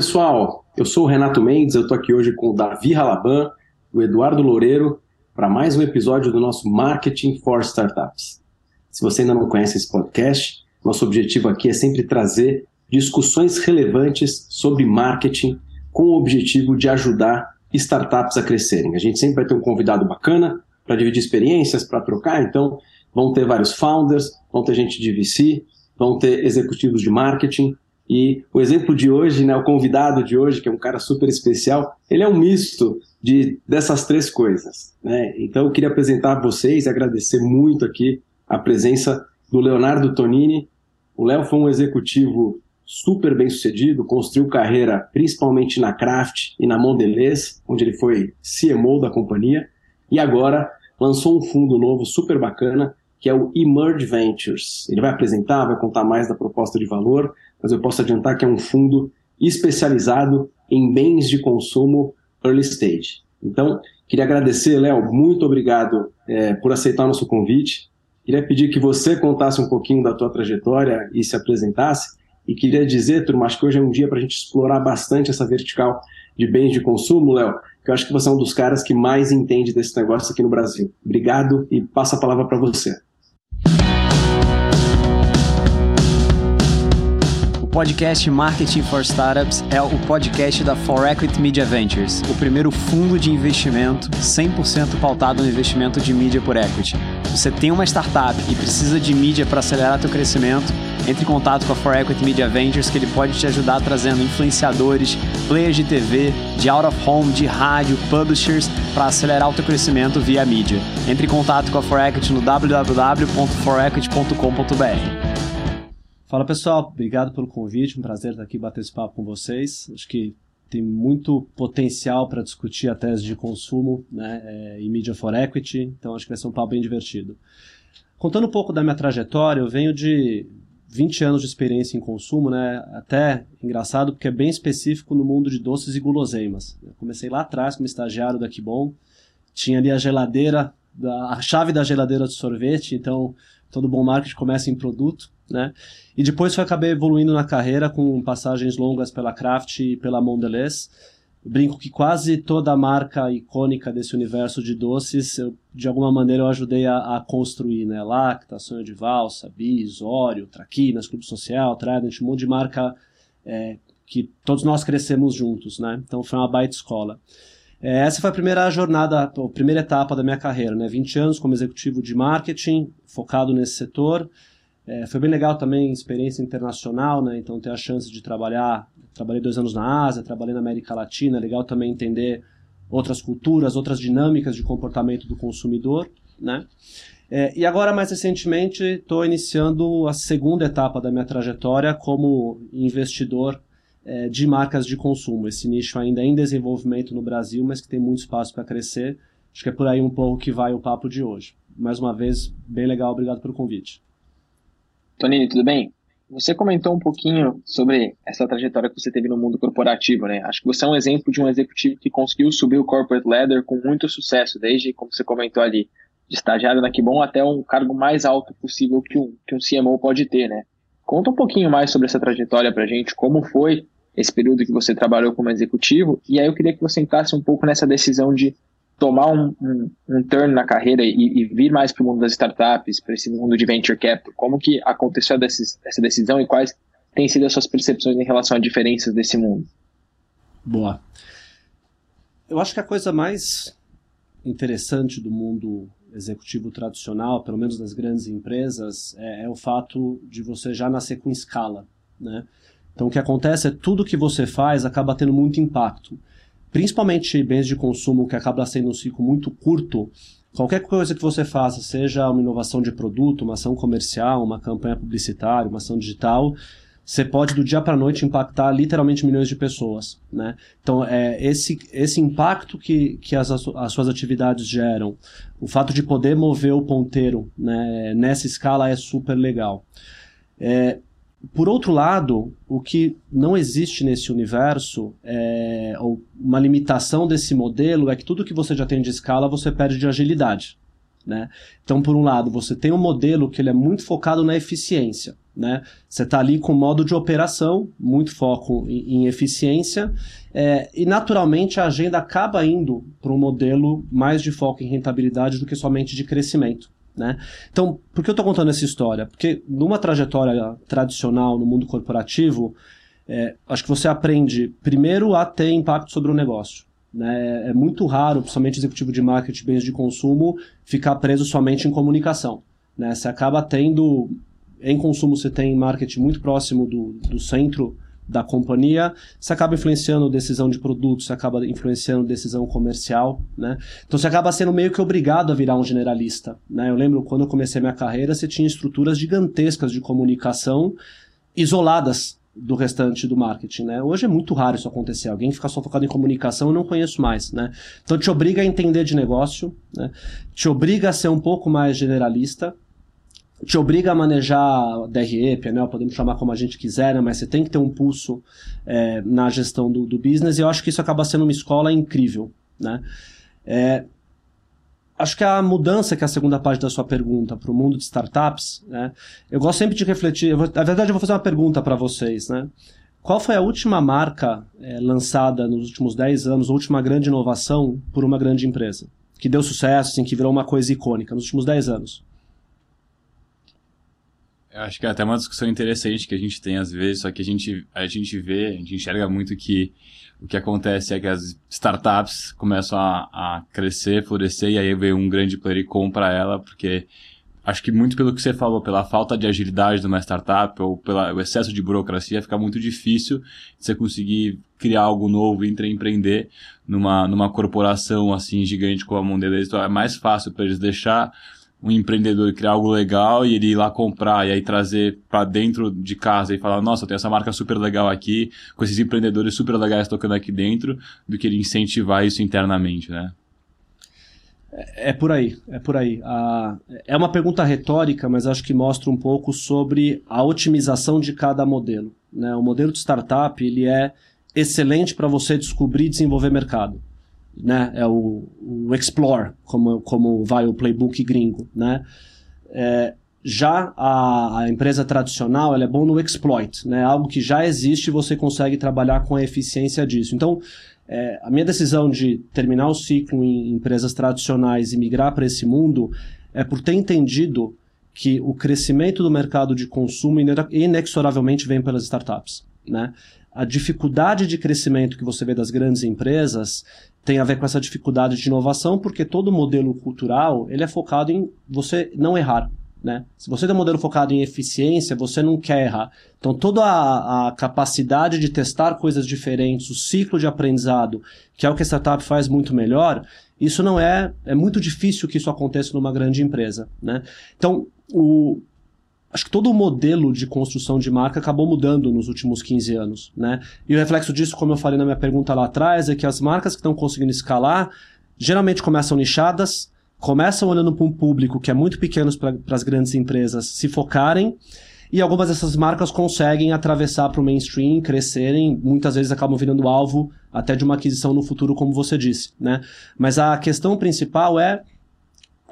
Pessoal, eu sou o Renato Mendes, eu estou aqui hoje com o Davi Halaban, o Eduardo Loureiro, para mais um episódio do nosso Marketing for Startups. Se você ainda não conhece esse podcast, nosso objetivo aqui é sempre trazer discussões relevantes sobre marketing com o objetivo de ajudar startups a crescerem. A gente sempre vai ter um convidado bacana para dividir experiências, para trocar, então vão ter vários founders, vão ter gente de VC, vão ter executivos de marketing, e o exemplo de hoje, né, o convidado de hoje, que é um cara super especial, ele é um misto de, dessas três coisas. Né? Então eu queria apresentar a vocês agradecer muito aqui a presença do Leonardo Tonini. O Léo foi um executivo super bem sucedido, construiu carreira principalmente na Kraft e na Mondelez, onde ele foi CMO da companhia, e agora lançou um fundo novo super bacana, que é o Emerge Ventures. Ele vai apresentar, vai contar mais da proposta de valor, mas eu posso adiantar que é um fundo especializado em bens de consumo early stage. Então, queria agradecer, Léo, muito obrigado é, por aceitar o nosso convite. Queria pedir que você contasse um pouquinho da tua trajetória e se apresentasse. E queria dizer, turma, acho que hoje é um dia para a gente explorar bastante essa vertical de bens de consumo, Léo, que eu acho que você é um dos caras que mais entende desse negócio aqui no Brasil. Obrigado e passo a palavra para você. Podcast Marketing for Startups é o podcast da For Equity Media Ventures, o primeiro fundo de investimento 100% pautado no investimento de mídia por equity. Você tem uma startup e precisa de mídia para acelerar seu crescimento? Entre em contato com a For Equity Media Ventures que ele pode te ajudar trazendo influenciadores, players de TV, de out of home, de rádio, publishers para acelerar o teu crescimento via mídia. Entre em contato com a For Equity no www.forequity.com.br. Fala pessoal, obrigado pelo convite, um prazer estar aqui bater esse papo com vocês. Acho que tem muito potencial para discutir a tese de consumo né, é, em Media for Equity, então acho que vai ser um papo bem divertido. Contando um pouco da minha trajetória, eu venho de 20 anos de experiência em consumo, né, até engraçado porque é bem específico no mundo de doces e guloseimas. Eu comecei lá atrás como estagiário da Kibon, tinha ali a geladeira, a chave da geladeira de sorvete, então todo bom marketing começa em produto, né? E depois eu acabei evoluindo na carreira com passagens longas pela Kraft e pela Mondelez. brinco que quase toda a marca icônica desse universo de doces, eu, de alguma maneira eu ajudei a, a construir, né? Lacta, Sonho de Valsa, Bis, Oreo, Traquinas, Clube Social, Trident, um monte de marca é, que todos nós crescemos juntos, né? Então foi uma baita escola. É, essa foi a primeira jornada, a primeira etapa da minha carreira, né? 20 anos como executivo de marketing, focado nesse setor. É, foi bem legal também, experiência internacional, né? Então ter a chance de trabalhar, trabalhei dois anos na Ásia, trabalhei na América Latina, é legal também entender outras culturas, outras dinâmicas de comportamento do consumidor, né? É, e agora, mais recentemente, estou iniciando a segunda etapa da minha trajetória como investidor é, de marcas de consumo. Esse nicho ainda é em desenvolvimento no Brasil, mas que tem muito espaço para crescer. Acho que é por aí um pouco que vai o papo de hoje. Mais uma vez, bem legal, obrigado pelo convite. Tonini, tudo bem? Você comentou um pouquinho sobre essa trajetória que você teve no mundo corporativo, né? Acho que você é um exemplo de um executivo que conseguiu subir o corporate ladder com muito sucesso, desde, como você comentou ali, de estagiário na Kibon até um cargo mais alto possível que um, que um CMO pode ter, né? Conta um pouquinho mais sobre essa trajetória para a gente, como foi esse período que você trabalhou como executivo, e aí eu queria que você entrasse um pouco nessa decisão de tomar um, um, um turn na carreira e, e vir mais para o mundo das startups, para esse mundo de venture capital. Como que aconteceu desses, essa decisão e quais têm sido as suas percepções em relação a diferenças desse mundo? Boa. Eu acho que a coisa mais interessante do mundo executivo tradicional, pelo menos das grandes empresas, é, é, o fato de você já nascer com escala, né? Então o que acontece é tudo que você faz acaba tendo muito impacto. Principalmente bens de consumo que acaba sendo um ciclo muito curto, qualquer coisa que você faça, seja uma inovação de produto, uma ação comercial, uma campanha publicitária, uma ação digital, você pode do dia para noite impactar literalmente milhões de pessoas, né? Então é esse esse impacto que, que as, as suas atividades geram, o fato de poder mover o ponteiro né, nessa escala é super legal. É, por outro lado, o que não existe nesse universo, é, ou uma limitação desse modelo, é que tudo que você já tem de escala você perde de agilidade. Né? Então, por um lado, você tem um modelo que ele é muito focado na eficiência. Né? Você está ali com modo de operação, muito foco em, em eficiência, é, e naturalmente a agenda acaba indo para um modelo mais de foco em rentabilidade do que somente de crescimento. Né? Então, por que eu estou contando essa história? Porque numa trajetória tradicional no mundo corporativo, é, acho que você aprende primeiro a ter impacto sobre o negócio. Né? É muito raro, principalmente executivo de marketing, bens de consumo, ficar preso somente em comunicação. Né? Você acaba tendo, em consumo, você tem marketing muito próximo do, do centro da companhia, você acaba influenciando decisão de produto, você acaba influenciando decisão comercial, né? Então você acaba sendo meio que obrigado a virar um generalista, né? Eu lembro quando eu comecei minha carreira, você tinha estruturas gigantescas de comunicação isoladas do restante do marketing, né? Hoje é muito raro isso acontecer. Alguém ficar só focado em comunicação, eu não conheço mais, né? Então te obriga a entender de negócio, né? Te obriga a ser um pouco mais generalista, te obriga a manejar DRE, PNL, podemos chamar como a gente quiser, né? mas você tem que ter um pulso é, na gestão do, do, business e eu acho que isso acaba sendo uma escola incrível. Né? É, acho que a mudança, que é a segunda parte da sua pergunta, para o mundo de startups, né? eu gosto sempre de refletir. Vou, na verdade, eu vou fazer uma pergunta para vocês. Né? Qual foi a última marca é, lançada nos últimos 10 anos, a última grande inovação por uma grande empresa? Que deu sucesso, assim, que virou uma coisa icônica nos últimos 10 anos? Eu acho que é até uma discussão interessante que a gente tem às vezes, só que a gente, a gente vê, a gente enxerga muito que o que acontece é que as startups começam a, a crescer, florescer, e aí vem um grande player e compra ela, porque acho que muito pelo que você falou, pela falta de agilidade de uma startup ou pelo excesso de burocracia, fica muito difícil você conseguir criar algo novo e empreender numa, numa corporação assim gigante como a Mondelez. Então é mais fácil para eles deixar um empreendedor criar algo legal e ele ir lá comprar e aí trazer para dentro de casa e falar, nossa, tenho essa marca super legal aqui, com esses empreendedores super legais tocando aqui dentro, do que ele incentivar isso internamente, né? É, é por aí, é por aí. É uma pergunta retórica, mas acho que mostra um pouco sobre a otimização de cada modelo. Né? O modelo de startup ele é excelente para você descobrir e desenvolver mercado né? É o, o Explore, como, como vai o playbook gringo, né? É, já a, a, empresa tradicional ela é bom no exploit, né? Algo que já existe e você consegue trabalhar com a eficiência disso. Então, é, a minha decisão de terminar o ciclo em empresas tradicionais e migrar para esse mundo é por ter entendido que o crescimento do mercado de consumo inexoravelmente vem pelas startups, né? A dificuldade de crescimento que você vê das grandes empresas tem a ver com essa dificuldade de inovação, porque todo modelo cultural ele é focado em você não errar. Né? Se você tem um modelo focado em eficiência, você não quer errar. Então, toda a, a, capacidade de testar coisas diferentes, o ciclo de aprendizado, que é o que a startup faz muito melhor, isso não é. É muito difícil que isso aconteça numa grande empresa. Né? Então, o, acho que todo o modelo de construção de marca acabou mudando nos últimos 15 anos, né? E o reflexo disso, como eu falei na minha pergunta lá atrás, é que as marcas que estão conseguindo escalar geralmente começam nichadas, começam olhando para um público que é muito pequeno para as grandes empresas se focarem, e algumas dessas marcas conseguem atravessar para o mainstream, crescerem, muitas vezes acabam virando alvo até de uma aquisição no futuro, como você disse, né? Mas a questão principal é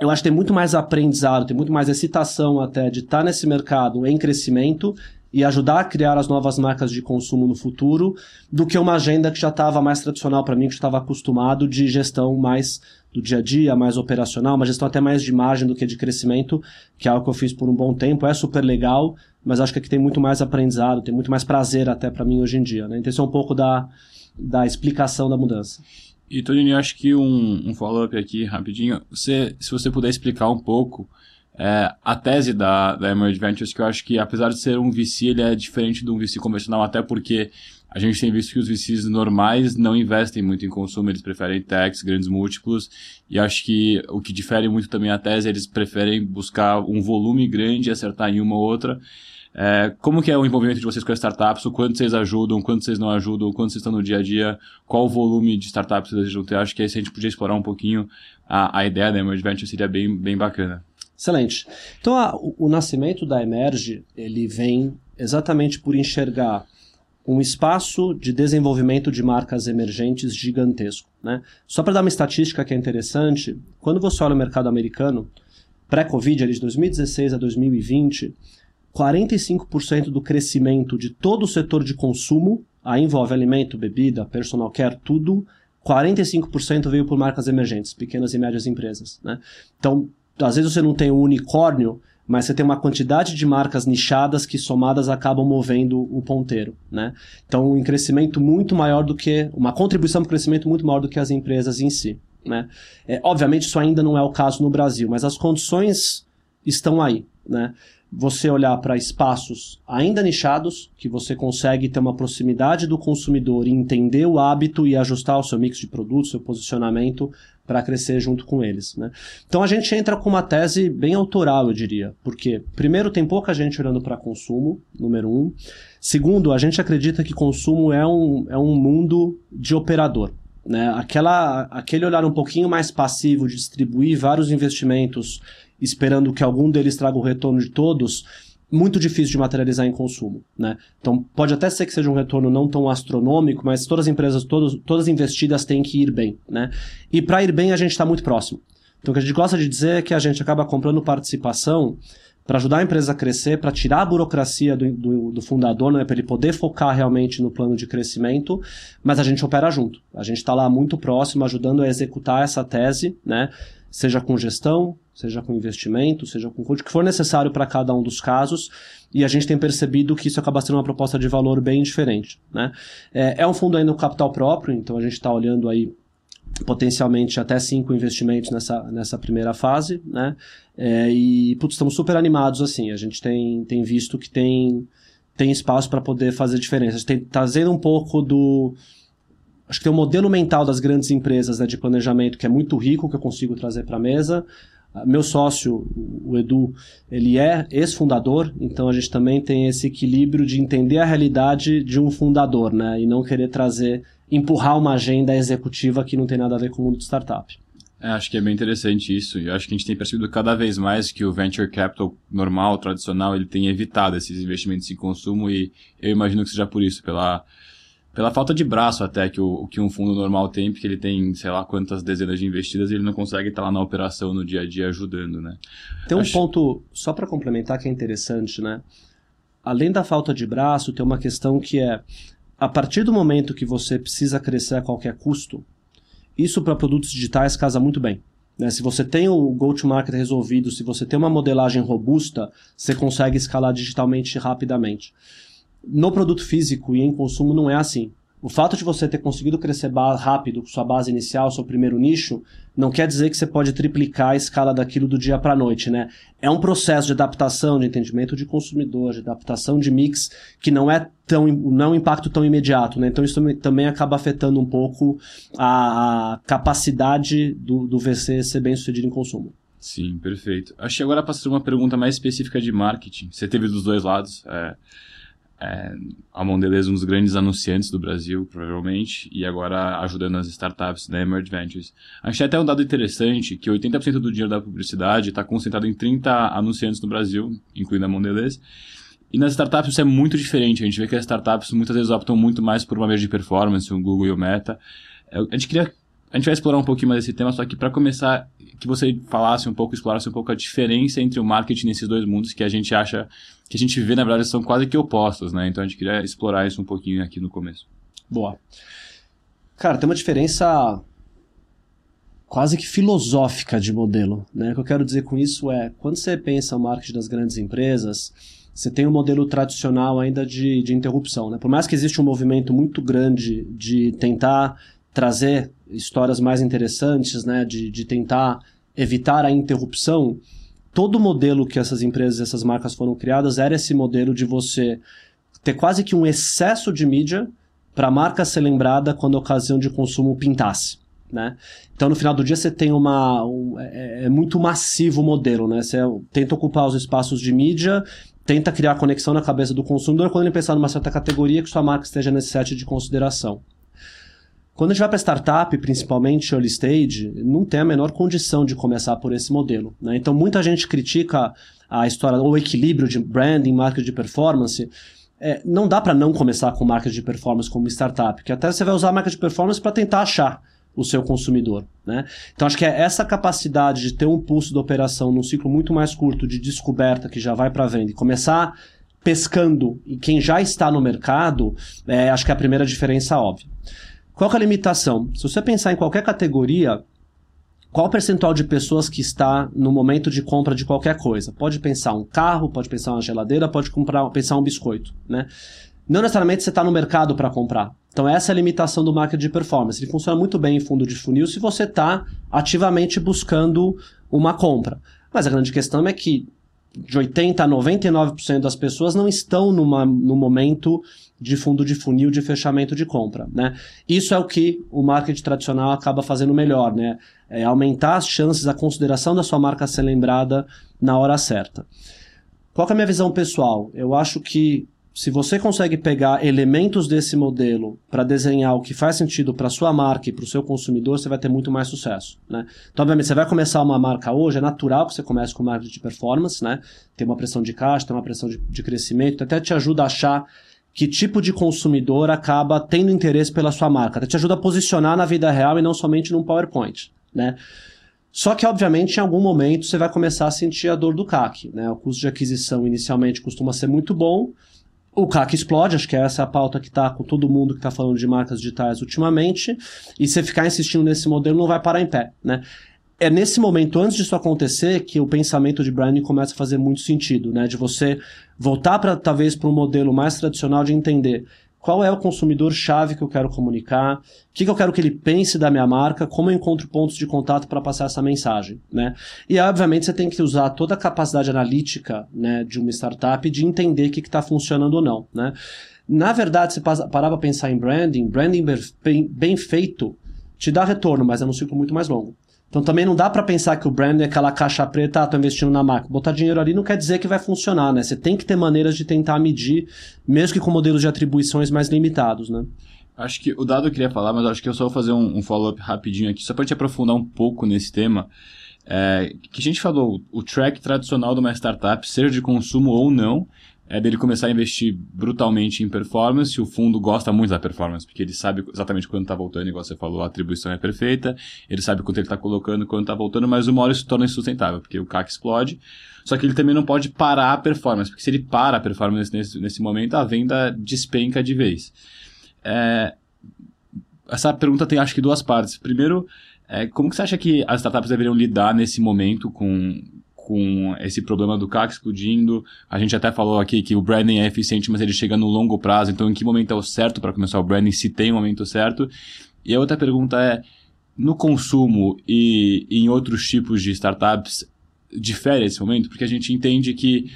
eu acho que tem muito mais aprendizado, tem muito mais excitação até de estar nesse mercado em crescimento e ajudar a criar as novas marcas de consumo no futuro, do que uma agenda que já estava mais tradicional para mim, que estava acostumado de gestão mais do dia a dia, mais operacional, uma gestão até mais de margem do que de crescimento, que é algo que eu fiz por um bom tempo, é super legal, mas acho que aqui tem muito mais aprendizado, tem muito mais prazer até para mim hoje em dia. Né? Então, isso é um pouco da, da explicação da mudança. E, Toninho, acho que um, um follow-up aqui, rapidinho. Você, se você puder explicar um pouco é, a tese da, da Emerge Ventures, que eu acho que, apesar de ser um VC, ele é diferente de um VC convencional, até porque a gente tem visto que os VCs normais não investem muito em consumo, eles preferem techs, grandes múltiplos, e acho que o que difere muito também a tese, eles preferem buscar um volume grande e acertar em uma ou outra. É, como que é o envolvimento de vocês com as startups? O quanto vocês ajudam, o quanto vocês não ajudam, o quanto vocês estão no dia a dia? Qual o volume de startups vocês desejam ter? Acho que aí se a gente podia explorar um pouquinho a, a ideia da Emerge Venture seria bem, bem bacana. Excelente. Então, a, o, o nascimento da Emerge, ele vem exatamente por enxergar um espaço de desenvolvimento de marcas emergentes gigantesco. Né? Só para dar uma estatística que é interessante, quando você olha o mercado americano, pré-Covid, de 2016 a 2020, 45% do crescimento de todo o setor de consumo, aí envolve alimento, bebida, personal care, tudo, 45% veio por marcas emergentes, pequenas e médias empresas. Né? Então, às vezes você não tem um unicórnio, mas você tem uma quantidade de marcas nichadas que somadas acabam movendo o ponteiro, né? Então, um crescimento muito maior do que uma contribuição para o crescimento muito maior do que as empresas em si, né? É, obviamente isso ainda não é o caso no Brasil, mas as condições estão aí, né? Você olhar para espaços ainda nichados, que você consegue ter uma proximidade do consumidor e entender o hábito e ajustar o seu mix de produtos, seu posicionamento para crescer junto com eles. Né? Então a gente entra com uma tese bem autoral, eu diria, porque primeiro tem pouca gente olhando para consumo, número um. Segundo, a gente acredita que consumo é um, é um mundo de operador. Né? Aquela, aquele olhar um pouquinho mais passivo de distribuir vários investimentos esperando que algum deles traga o retorno de todos, muito difícil de materializar em consumo, né? Então pode até ser que seja um retorno não tão astronômico, mas todas as empresas, todas, todas investidas têm que ir bem, né? E para ir bem a gente está muito próximo. Então o que a gente gosta de dizer é que a gente acaba comprando participação para ajudar a empresa a crescer, para tirar a burocracia do, do, do fundador, né, para ele poder focar realmente no plano de crescimento, mas a gente opera junto. A gente está lá muito próximo, ajudando a executar essa tese, né? seja com gestão, seja com investimento, seja com o que for necessário para cada um dos casos, e a gente tem percebido que isso acaba sendo uma proposta de valor bem diferente. Né? É, é um fundo ainda no capital próprio, então a gente está olhando aí potencialmente até cinco investimentos nessa, nessa primeira fase, né? É, e putz, estamos super animados assim. A gente tem, tem visto que tem, tem espaço para poder fazer diferença. A gente tem trazendo um pouco do acho que tem um modelo mental das grandes empresas né, de planejamento que é muito rico, que eu consigo trazer para a mesa. Ah, meu sócio, o Edu, ele é ex-fundador, então a gente também tem esse equilíbrio de entender a realidade de um fundador, né? E não querer trazer, empurrar uma agenda executiva que não tem nada a ver com o mundo de startup. É, acho que é bem interessante isso. E acho que a gente tem percebido cada vez mais que o venture capital normal, tradicional, ele tem evitado esses investimentos em consumo e eu imagino que seja por isso, pela pela falta de braço até que, o, que um fundo normal tem, porque ele tem, sei lá, quantas dezenas de investidas e ele não consegue estar lá na operação no dia a dia ajudando, né? Tem um Acho... ponto, só para complementar, que é interessante, né? Além da falta de braço, tem uma questão que é, a partir do momento que você precisa crescer a qualquer custo, isso para produtos digitais casa muito bem. Né? Se você tem o go-to-market resolvido, se você tem uma modelagem robusta, você consegue escalar digitalmente rapidamente no produto físico e em consumo não é assim. O fato de você ter conseguido crescer rápido com sua base inicial, seu primeiro nicho, não quer dizer que você pode triplicar a escala daquilo do dia para a noite, né? É um processo de adaptação, de entendimento de consumidor, de adaptação de mix, que não é tão, não é um impacto tão imediato, né? Então isso também acaba afetando um pouco a, a capacidade do, do VC ser bem sucedido em consumo. Sim, perfeito. Acho que agora ser uma pergunta mais específica de marketing. Você teve dos dois lados. É é, a Mondelez um dos grandes anunciantes do Brasil, provavelmente, e agora ajudando as startups da Emerge Ventures. A gente tem até um dado interessante, que 80% do dinheiro da publicidade está concentrado em 30 anunciantes no Brasil, incluindo a Mondelez, e nas startups isso é muito diferente. A gente vê que as startups muitas vezes optam muito mais por uma vez de performance, o Google e o Meta. É, a gente queria a gente vai explorar um pouquinho mais esse tema, só que para começar, que você falasse um pouco, explorasse um pouco a diferença entre o marketing nesses dois mundos que a gente acha, que a gente vê, na verdade, são quase que opostos, né? Então a gente queria explorar isso um pouquinho aqui no começo. Boa. Cara, tem uma diferença quase que filosófica de modelo, né? O que eu quero dizer com isso é, quando você pensa o marketing das grandes empresas, você tem um modelo tradicional ainda de, de interrupção, né? Por mais que exista um movimento muito grande de tentar trazer histórias mais interessantes, né, de, de tentar evitar a interrupção, todo o modelo que essas empresas, essas marcas foram criadas era esse modelo de você ter quase que um excesso de mídia para a marca ser lembrada quando a ocasião de consumo pintasse. Né? Então, no final do dia, você tem uma. Um, é, é, muito massivo o modelo, né? Você tenta ocupar os espaços de mídia, tenta criar conexão na cabeça do consumidor quando ele pensar numa certa categoria que sua marca esteja nesse set de consideração. Quando a gente vai para startup, principalmente early stage, não tem a menor condição de começar por esse modelo. Né? Então, muita gente critica a história, o equilíbrio de branding, marketing de performance. É, não dá para não começar com marketing de performance como startup, que até você vai usar marca de performance para tentar achar o seu consumidor. Né? Então acho que é essa capacidade de ter um pulso da operação num ciclo muito mais curto de descoberta que já vai para venda e começar pescando e quem já está no mercado, é, acho que é a primeira diferença óbvia. Qual é a limitação? Se você pensar em qualquer categoria, qual o percentual de pessoas que está no momento de compra de qualquer coisa? Pode pensar um carro, pode pensar uma geladeira, pode comprar, pensar um biscoito, né? Não necessariamente você está no mercado para comprar. Então essa é a limitação do marketing de performance. Ele funciona muito bem em fundo de funil se você está ativamente buscando uma compra. Mas a grande questão é que de 80% a 99% das pessoas não estão numa, no momento de fundo de funil de fechamento de compra. Né? Isso é o que o marketing tradicional acaba fazendo melhor, né? É aumentar as chances, a consideração da sua marca ser lembrada na hora certa. Qual é a minha visão pessoal? Eu acho que se você consegue pegar elementos desse modelo para desenhar o que faz sentido para sua marca e para o seu consumidor, você vai ter muito mais sucesso. Né? Então, obviamente, você vai começar uma marca hoje, é natural que você comece com marketing de performance, né? tem uma pressão de caixa, tem uma pressão de, de crescimento, até te ajuda a achar que tipo de consumidor acaba tendo interesse pela sua marca. Até te ajuda a posicionar na vida real e não somente num PowerPoint. Né? Só que, obviamente, em algum momento você vai começar a sentir a dor do CAC. Né? O custo de aquisição inicialmente costuma ser muito bom, o CAC explode, acho que essa é a pauta que está com todo mundo que está falando de marcas digitais ultimamente, e você ficar insistindo nesse modelo não vai parar em pé, né? É nesse momento, antes disso acontecer, que o pensamento de branding começa a fazer muito sentido, né? De você voltar para talvez para um modelo mais tradicional de entender qual é o consumidor-chave que eu quero comunicar, o que, que, eu quero que ele pense da minha marca, como eu encontro pontos de contato para passar essa mensagem, né? E obviamente você tem que usar toda a capacidade analítica, né, de uma startup de entender o que está funcionando ou não, né? Na verdade, se parar para pensar em branding, branding bem, feito te dá retorno, mas é num ciclo muito mais longo. Então também não dá para pensar que o brand é aquela caixa preta, ah, tô investindo na marca. Botar dinheiro ali não quer dizer que vai funcionar, né? Você tem que ter maneiras de tentar medir, mesmo que com modelos de atribuições mais limitados, né? Acho que o dado eu queria falar, mas acho que eu só vou fazer um, um follow-up rapidinho aqui, só para te aprofundar um pouco nesse tema. É, que a gente falou, o track tradicional de uma startup, seja de consumo ou não, é dele começar a investir brutalmente em performance. O fundo gosta muito da performance, porque ele sabe exatamente quando está voltando, igual você falou, a atribuição é perfeita, ele sabe quanto ele está colocando, quando está voltando, mas uma hora isso torna insustentável, porque o CAC explode. Só que ele também não pode parar a performance, porque se ele para a performance nesse, nesse momento, a venda despenca de vez. É, essa pergunta tem acho que duas partes. Primeiro, é, como que você acha que as startups deveriam lidar nesse momento com, com esse problema do CAC explodindo. A gente até falou aqui que o branding é eficiente, mas ele chega no longo prazo. Então, em que momento é o certo para começar o branding? Se tem um momento certo? E a outra pergunta é: no consumo e em outros tipos de startups, difere esse momento? Porque a gente entende que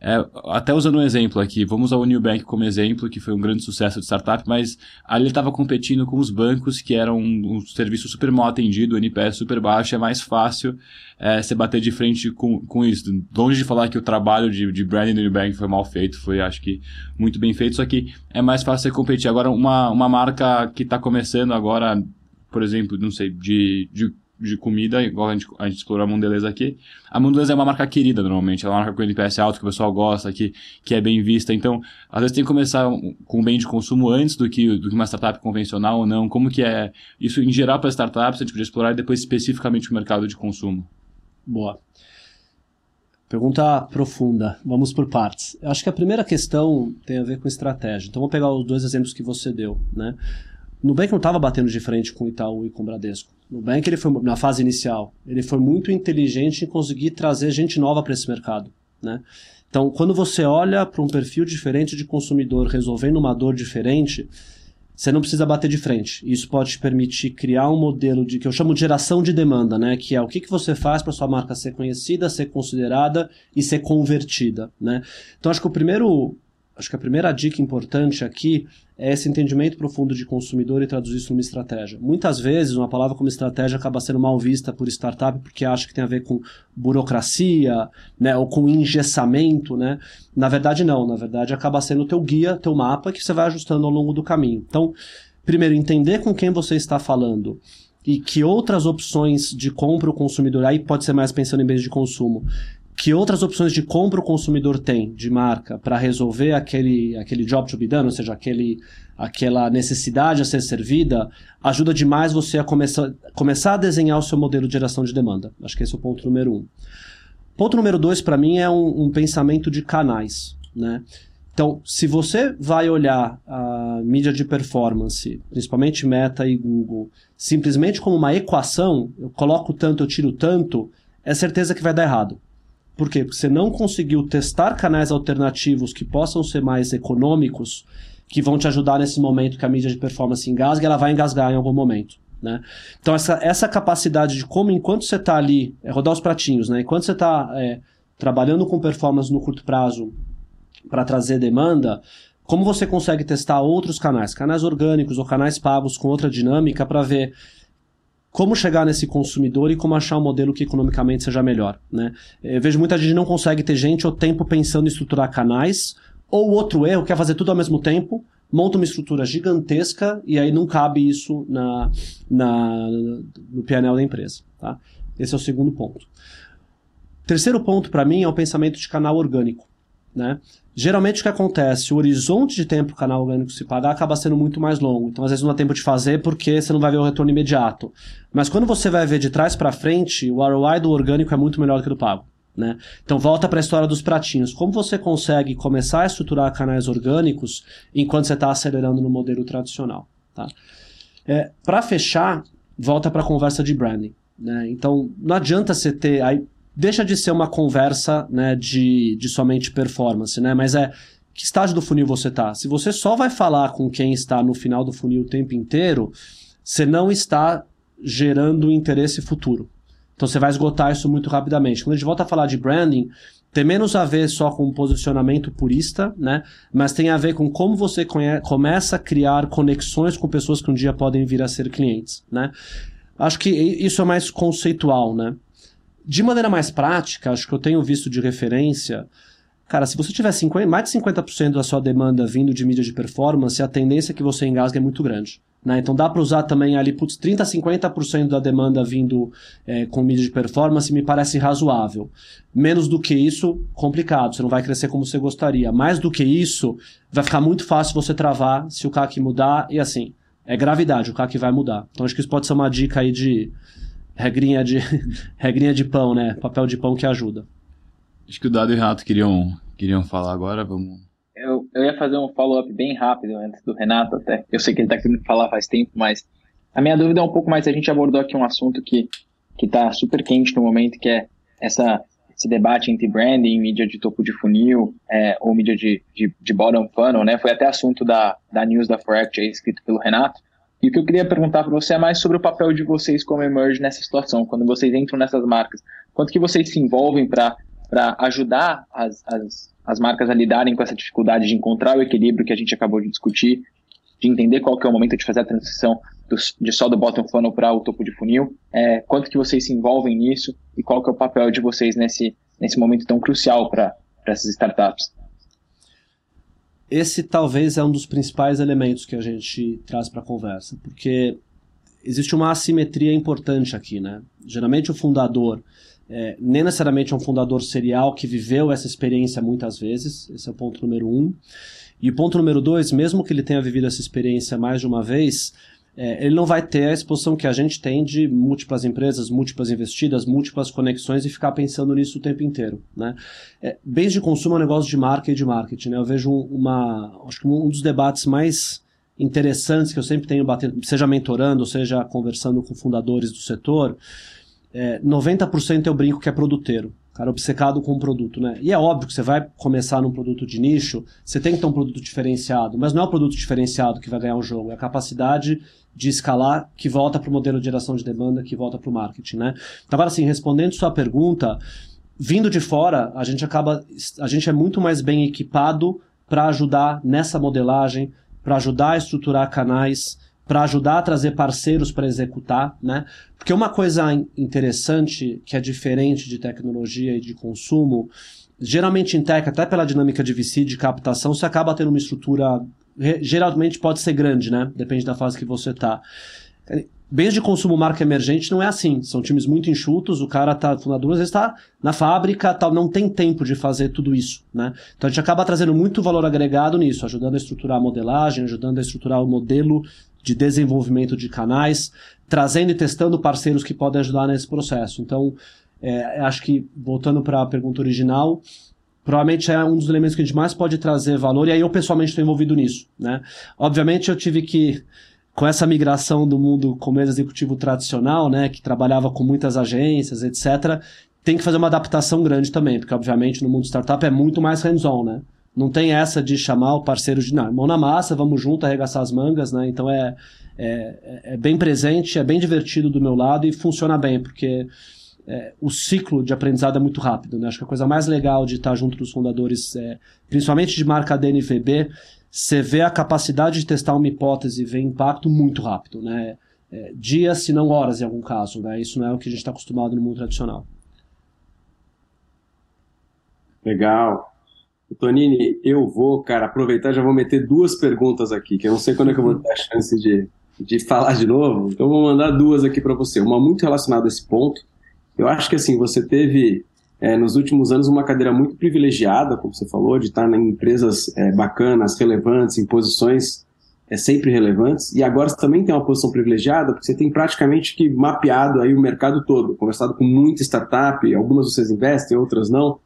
é, até usando um exemplo aqui, vamos ao Bank como exemplo, que foi um grande sucesso de startup, mas ali ele estava competindo com os bancos, que eram um, um, serviço super mal atendido, o NPS super baixo, é mais fácil é, você bater de frente com, com isso. Longe de falar que o trabalho de, de branding do Bank foi mal feito, foi acho que muito bem feito, só que é mais fácil você competir. Agora, uma, uma marca que está começando agora, por exemplo, não sei, de, de de comida, igual a gente, a gente explorou a Mondelez aqui. A Mondelez é uma marca querida normalmente, é uma marca com NPS alto que o pessoal gosta, que, que é bem vista. Então, às vezes tem que começar com bem de consumo antes do que, do que uma startup convencional ou não. Como que é isso em geral para startups, a gente podia explorar e depois especificamente o mercado de consumo. Boa. Pergunta profunda. Vamos por partes. Eu acho que a primeira questão tem a ver com estratégia. Então, vou pegar os dois exemplos que você deu, né? Nubank não estava batendo de frente com o Itaú e com o Bradesco. Nubank, ele foi, na fase inicial, ele foi muito inteligente em conseguir trazer gente nova para esse mercado. Né? Então, quando você olha para um perfil diferente de consumidor resolvendo uma dor diferente, você não precisa bater de frente. Isso pode te permitir criar um modelo de que eu chamo de geração de demanda, né? Que é o que, que você faz para sua marca ser conhecida, ser considerada e ser convertida, né? Então acho que o primeiro acho que a primeira dica importante aqui é esse entendimento profundo de consumidor e traduzir isso numa estratégia. Muitas vezes, uma palavra como estratégia acaba sendo mal vista por startup porque acha que tem a ver com burocracia, né, ou com engessamento, né? Na verdade, não. Na verdade, acaba sendo o teu guia, teu mapa que você vai ajustando ao longo do caminho. Então, primeiro, entender com quem você está falando e que outras opções de compra o consumidor, aí pode ser mais pensando em bens de consumo, que outras opções de compra o consumidor tem de marca para resolver aquele, aquele job to be done, ou seja, aquele, aquela necessidade a ser servida, ajuda demais você a começar, começar a desenhar o seu modelo de geração de demanda. Acho que esse é o ponto número um. Ponto número dois, para mim, é um, um, pensamento de canais. Né? Então, se você vai olhar a mídia de performance, principalmente Meta e Google, simplesmente como uma equação, eu coloco tanto, eu tiro tanto, é certeza que vai dar errado. Por quê? Porque você não conseguiu testar canais alternativos que possam ser mais econômicos, que vão te ajudar nesse momento que a mídia de performance engasga, ela vai engasgar em algum momento. Né? Então, essa, essa capacidade de como, enquanto você está ali, é rodar os pratinhos, né? enquanto você está é, trabalhando com performance no curto prazo para trazer demanda, como você consegue testar outros canais, canais orgânicos ou canais pagos com outra dinâmica para ver como chegar nesse consumidor e como achar um modelo que economicamente seja melhor. Né? Eu vejo muita gente não consegue ter gente ou tempo pensando em estruturar canais, ou outro erro, quer fazer tudo ao mesmo tempo, monta uma estrutura gigantesca e aí não cabe isso na, na, no PNL da empresa. Tá? Esse é o segundo ponto. Terceiro ponto para mim é o pensamento de canal orgânico. Né? Geralmente o que acontece, o horizonte de tempo que o canal orgânico se pagar acaba sendo muito mais longo. Então às vezes não dá tempo de fazer porque você não vai ver o retorno imediato. Mas quando você vai ver de trás para frente, o ROI do orgânico é muito melhor do que do pago. Né? Então volta para a história dos pratinhos. Como você consegue começar a estruturar canais orgânicos enquanto você está acelerando no modelo tradicional? Tá? É, para fechar, volta para a conversa de branding. Né? Então não adianta você ter. Aí, deixa de ser uma conversa né, de, de somente performance, né? Mas é que estágio do funil você está? Se você só vai falar com quem está no final do funil o tempo inteiro, você não está gerando interesse futuro. Então você vai esgotar isso muito rapidamente. Quando a gente volta a falar de branding, tem menos a ver só com posicionamento purista, né? Mas tem a ver com como você começa a criar conexões com pessoas que um dia podem vir a ser clientes, né? Acho que isso é mais conceitual, né? De maneira mais prática, acho que eu tenho visto de referência, cara, se você tiver 50, mais de 50% da sua demanda vindo de mídia de performance, a tendência que você engasgue é muito grande. Né? Então dá para usar também ali, putz, 30% a 50% da demanda vindo é, com mídia de performance me parece razoável. Menos do que isso, complicado, você não vai crescer como você gostaria. Mais do que isso, vai ficar muito fácil você travar se o CAC mudar e assim, é gravidade, o CAC vai mudar. Então acho que isso pode ser uma dica aí de regrinha de, regrinha de pão, né? Papel de pão que ajuda. Acho que o Dado e o Renato queriam, queriam falar agora, vamos... Eu, eu ia fazer um follow-up bem rápido antes do Renato até. Eu sei que ele está querendo falar faz tempo, mas a minha dúvida é um pouco mais, a gente abordou aqui um assunto que que está super quente no momento, que é essa, esse debate entre branding, mídia de topo de funil é, ou mídia de, de, de, bottom funnel, né? Foi até assunto da, da news da Forex, escrito pelo Renato. E o que eu queria perguntar para você é mais sobre o papel de vocês como Emerge nessa situação, quando vocês entram nessas marcas. Quanto que vocês se envolvem para ajudar as, as, as marcas a lidarem com essa dificuldade de encontrar o equilíbrio que a gente acabou de discutir, de entender qual que é o momento de fazer a transição do, de só do bottom funnel para o topo de funil, é, quanto que vocês se envolvem nisso e qual que é o papel de vocês nesse, nesse momento tão crucial para essas startups? Esse talvez é um dos principais elementos que a gente traz para a conversa, porque existe uma assimetria importante aqui, né? Geralmente o fundador é, nem necessariamente é um fundador serial que viveu essa experiência muitas vezes, esse é o ponto número um. E o ponto número dois, mesmo que ele tenha vivido essa experiência mais de uma vez, é, ele não vai ter a exposição que a gente tem de múltiplas empresas, múltiplas investidas, múltiplas conexões e ficar pensando nisso o tempo inteiro. Né? É, bens de consumo é um negócio de marca e de marketing. Né? Eu vejo uma, acho que um dos debates mais interessantes que eu sempre tenho batendo, seja mentorando, seja conversando com fundadores do setor, é, 90% eu brinco que é produteiro cara obcecado com um produto, né? E é óbvio que você vai começar num produto de nicho, você tem que ter um produto diferenciado, mas não é o produto diferenciado que vai ganhar o jogo, é a capacidade de escalar que volta para o modelo de geração de demanda, que volta para o marketing, né? Então, agora, assim, respondendo sua pergunta, vindo de fora, a gente acaba, a gente é muito mais bem equipado para ajudar nessa modelagem, para ajudar a estruturar canais, para ajudar a trazer parceiros para executar, né? Porque uma coisa interessante que é diferente de tecnologia e de consumo, geralmente em tech, até pela dinâmica de VC, de captação, você acaba tendo uma estrutura geralmente pode ser grande, né? Depende da fase que você tá. bens de consumo marca emergente não é assim. São times muito enxutos, o cara tá, fundador às vezes está na fábrica, tal, não tem tempo de fazer tudo isso, né? Então a gente acaba trazendo muito valor agregado nisso, ajudando a estruturar a modelagem, ajudando a estruturar o modelo de desenvolvimento de canais, trazendo e testando parceiros que podem ajudar nesse processo. Então, é, acho que, voltando para a pergunta original, provavelmente é um dos elementos que a gente mais pode trazer valor, e aí eu pessoalmente estou envolvido nisso. Né? Obviamente eu tive que, com essa migração do mundo como executivo tradicional, né, que trabalhava com muitas agências, etc., tem que fazer uma adaptação grande também, porque obviamente no mundo startup é muito mais hands-on, né? Não tem essa de chamar o parceiro de não, mão na massa, vamos junto arregaçar as mangas, né? Então é, é, é bem presente, é bem divertido do meu lado e funciona bem, porque é, o ciclo de aprendizado é muito rápido. Né? Acho que a coisa mais legal de estar junto dos fundadores, é, principalmente de marca DNVB, você vê a capacidade de testar uma hipótese e ver impacto muito rápido. Né? É, dias, se não horas, em algum caso. Né? Isso não é o que a gente está acostumado no mundo tradicional. Legal. Tonini, eu vou, cara, aproveitar já vou meter duas perguntas aqui, que eu não sei quando é que eu vou ter a chance de, de falar de novo. Então, eu vou mandar duas aqui para você. Uma muito relacionada a esse ponto. Eu acho que, assim, você teve, é, nos últimos anos, uma cadeira muito privilegiada, como você falou, de estar em empresas é, bacanas, relevantes, em posições é, sempre relevantes. E agora você também tem uma posição privilegiada, porque você tem praticamente que mapeado aí o mercado todo, conversado com muita startup, algumas vocês investem, outras não.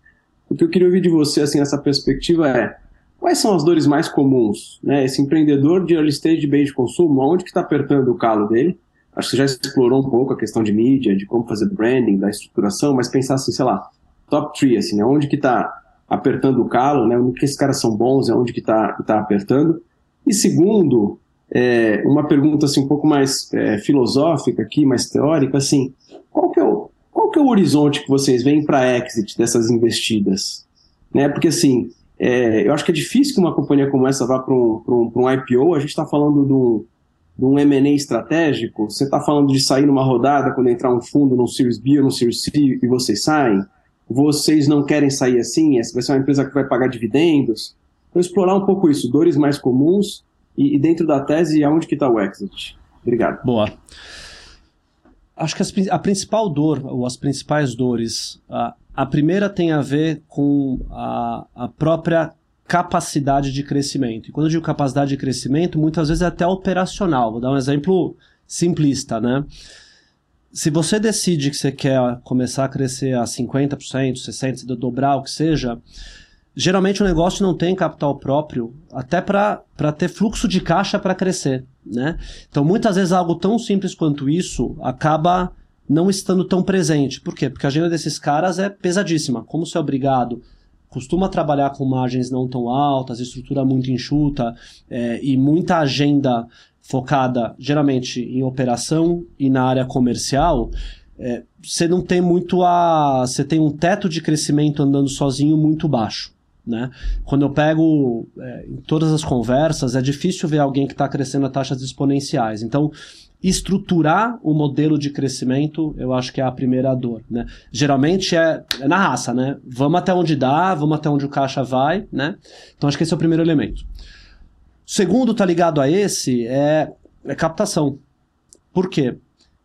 O que eu queria ouvir de você, assim, essa perspectiva é, quais são as dores mais comuns? Né? Esse empreendedor de early stage de bem de consumo, onde que está apertando o calo dele? Acho que você já explorou um pouco a questão de mídia, de como fazer branding, da estruturação, mas pensar assim, sei lá, top 3, assim, né? onde que está apertando o calo, né? onde que esses caras são bons, é onde que está tá apertando. E segundo, é, uma pergunta assim, um pouco mais é, filosófica aqui, mais teórica, assim, qual que é o, qual que é o horizonte que vocês veem para exit dessas investidas? Né? Porque assim, é, eu acho que é difícil que uma companhia como essa vá para um, um, um IPO. A gente está falando de um, de um M&A estratégico. Você está falando de sair numa rodada quando entrar um fundo no Series B ou no Series C e vocês saem. Vocês não querem sair assim? Essa vai ser uma empresa que vai pagar dividendos. Então, explorar um pouco isso, dores mais comuns e, e dentro da tese, aonde que está o exit. Obrigado. Boa acho que as, a principal dor, ou as principais dores, a, a primeira tem a ver com a, a própria capacidade de crescimento. E quando eu digo capacidade de crescimento, muitas vezes é até operacional. Vou dar um exemplo simplista, né? Se você decide que você quer começar a crescer a 50%, 60%, dobrar o que seja, geralmente o negócio não tem capital próprio, até para ter fluxo de caixa para crescer. Né? Então, muitas vezes, algo tão simples quanto isso acaba não estando tão presente. Por quê? Porque a agenda desses caras é pesadíssima. Como você é obrigado, costuma trabalhar com margens não tão altas, estrutura muito enxuta é, e muita agenda focada geralmente em operação e na área comercial, é, você não tem muito a. Você tem um teto de crescimento andando sozinho muito baixo. Né? Quando eu pego é, em todas as conversas, é difícil ver alguém que está crescendo a taxas exponenciais. Então, estruturar o modelo de crescimento, eu acho que é a primeira dor. Né? Geralmente é, é, na raça, né? Vamos até onde dá, vamos até onde o caixa vai. Né? Então, acho que esse é o primeiro elemento. O segundo, tá ligado a esse, é, é captação. Por quê?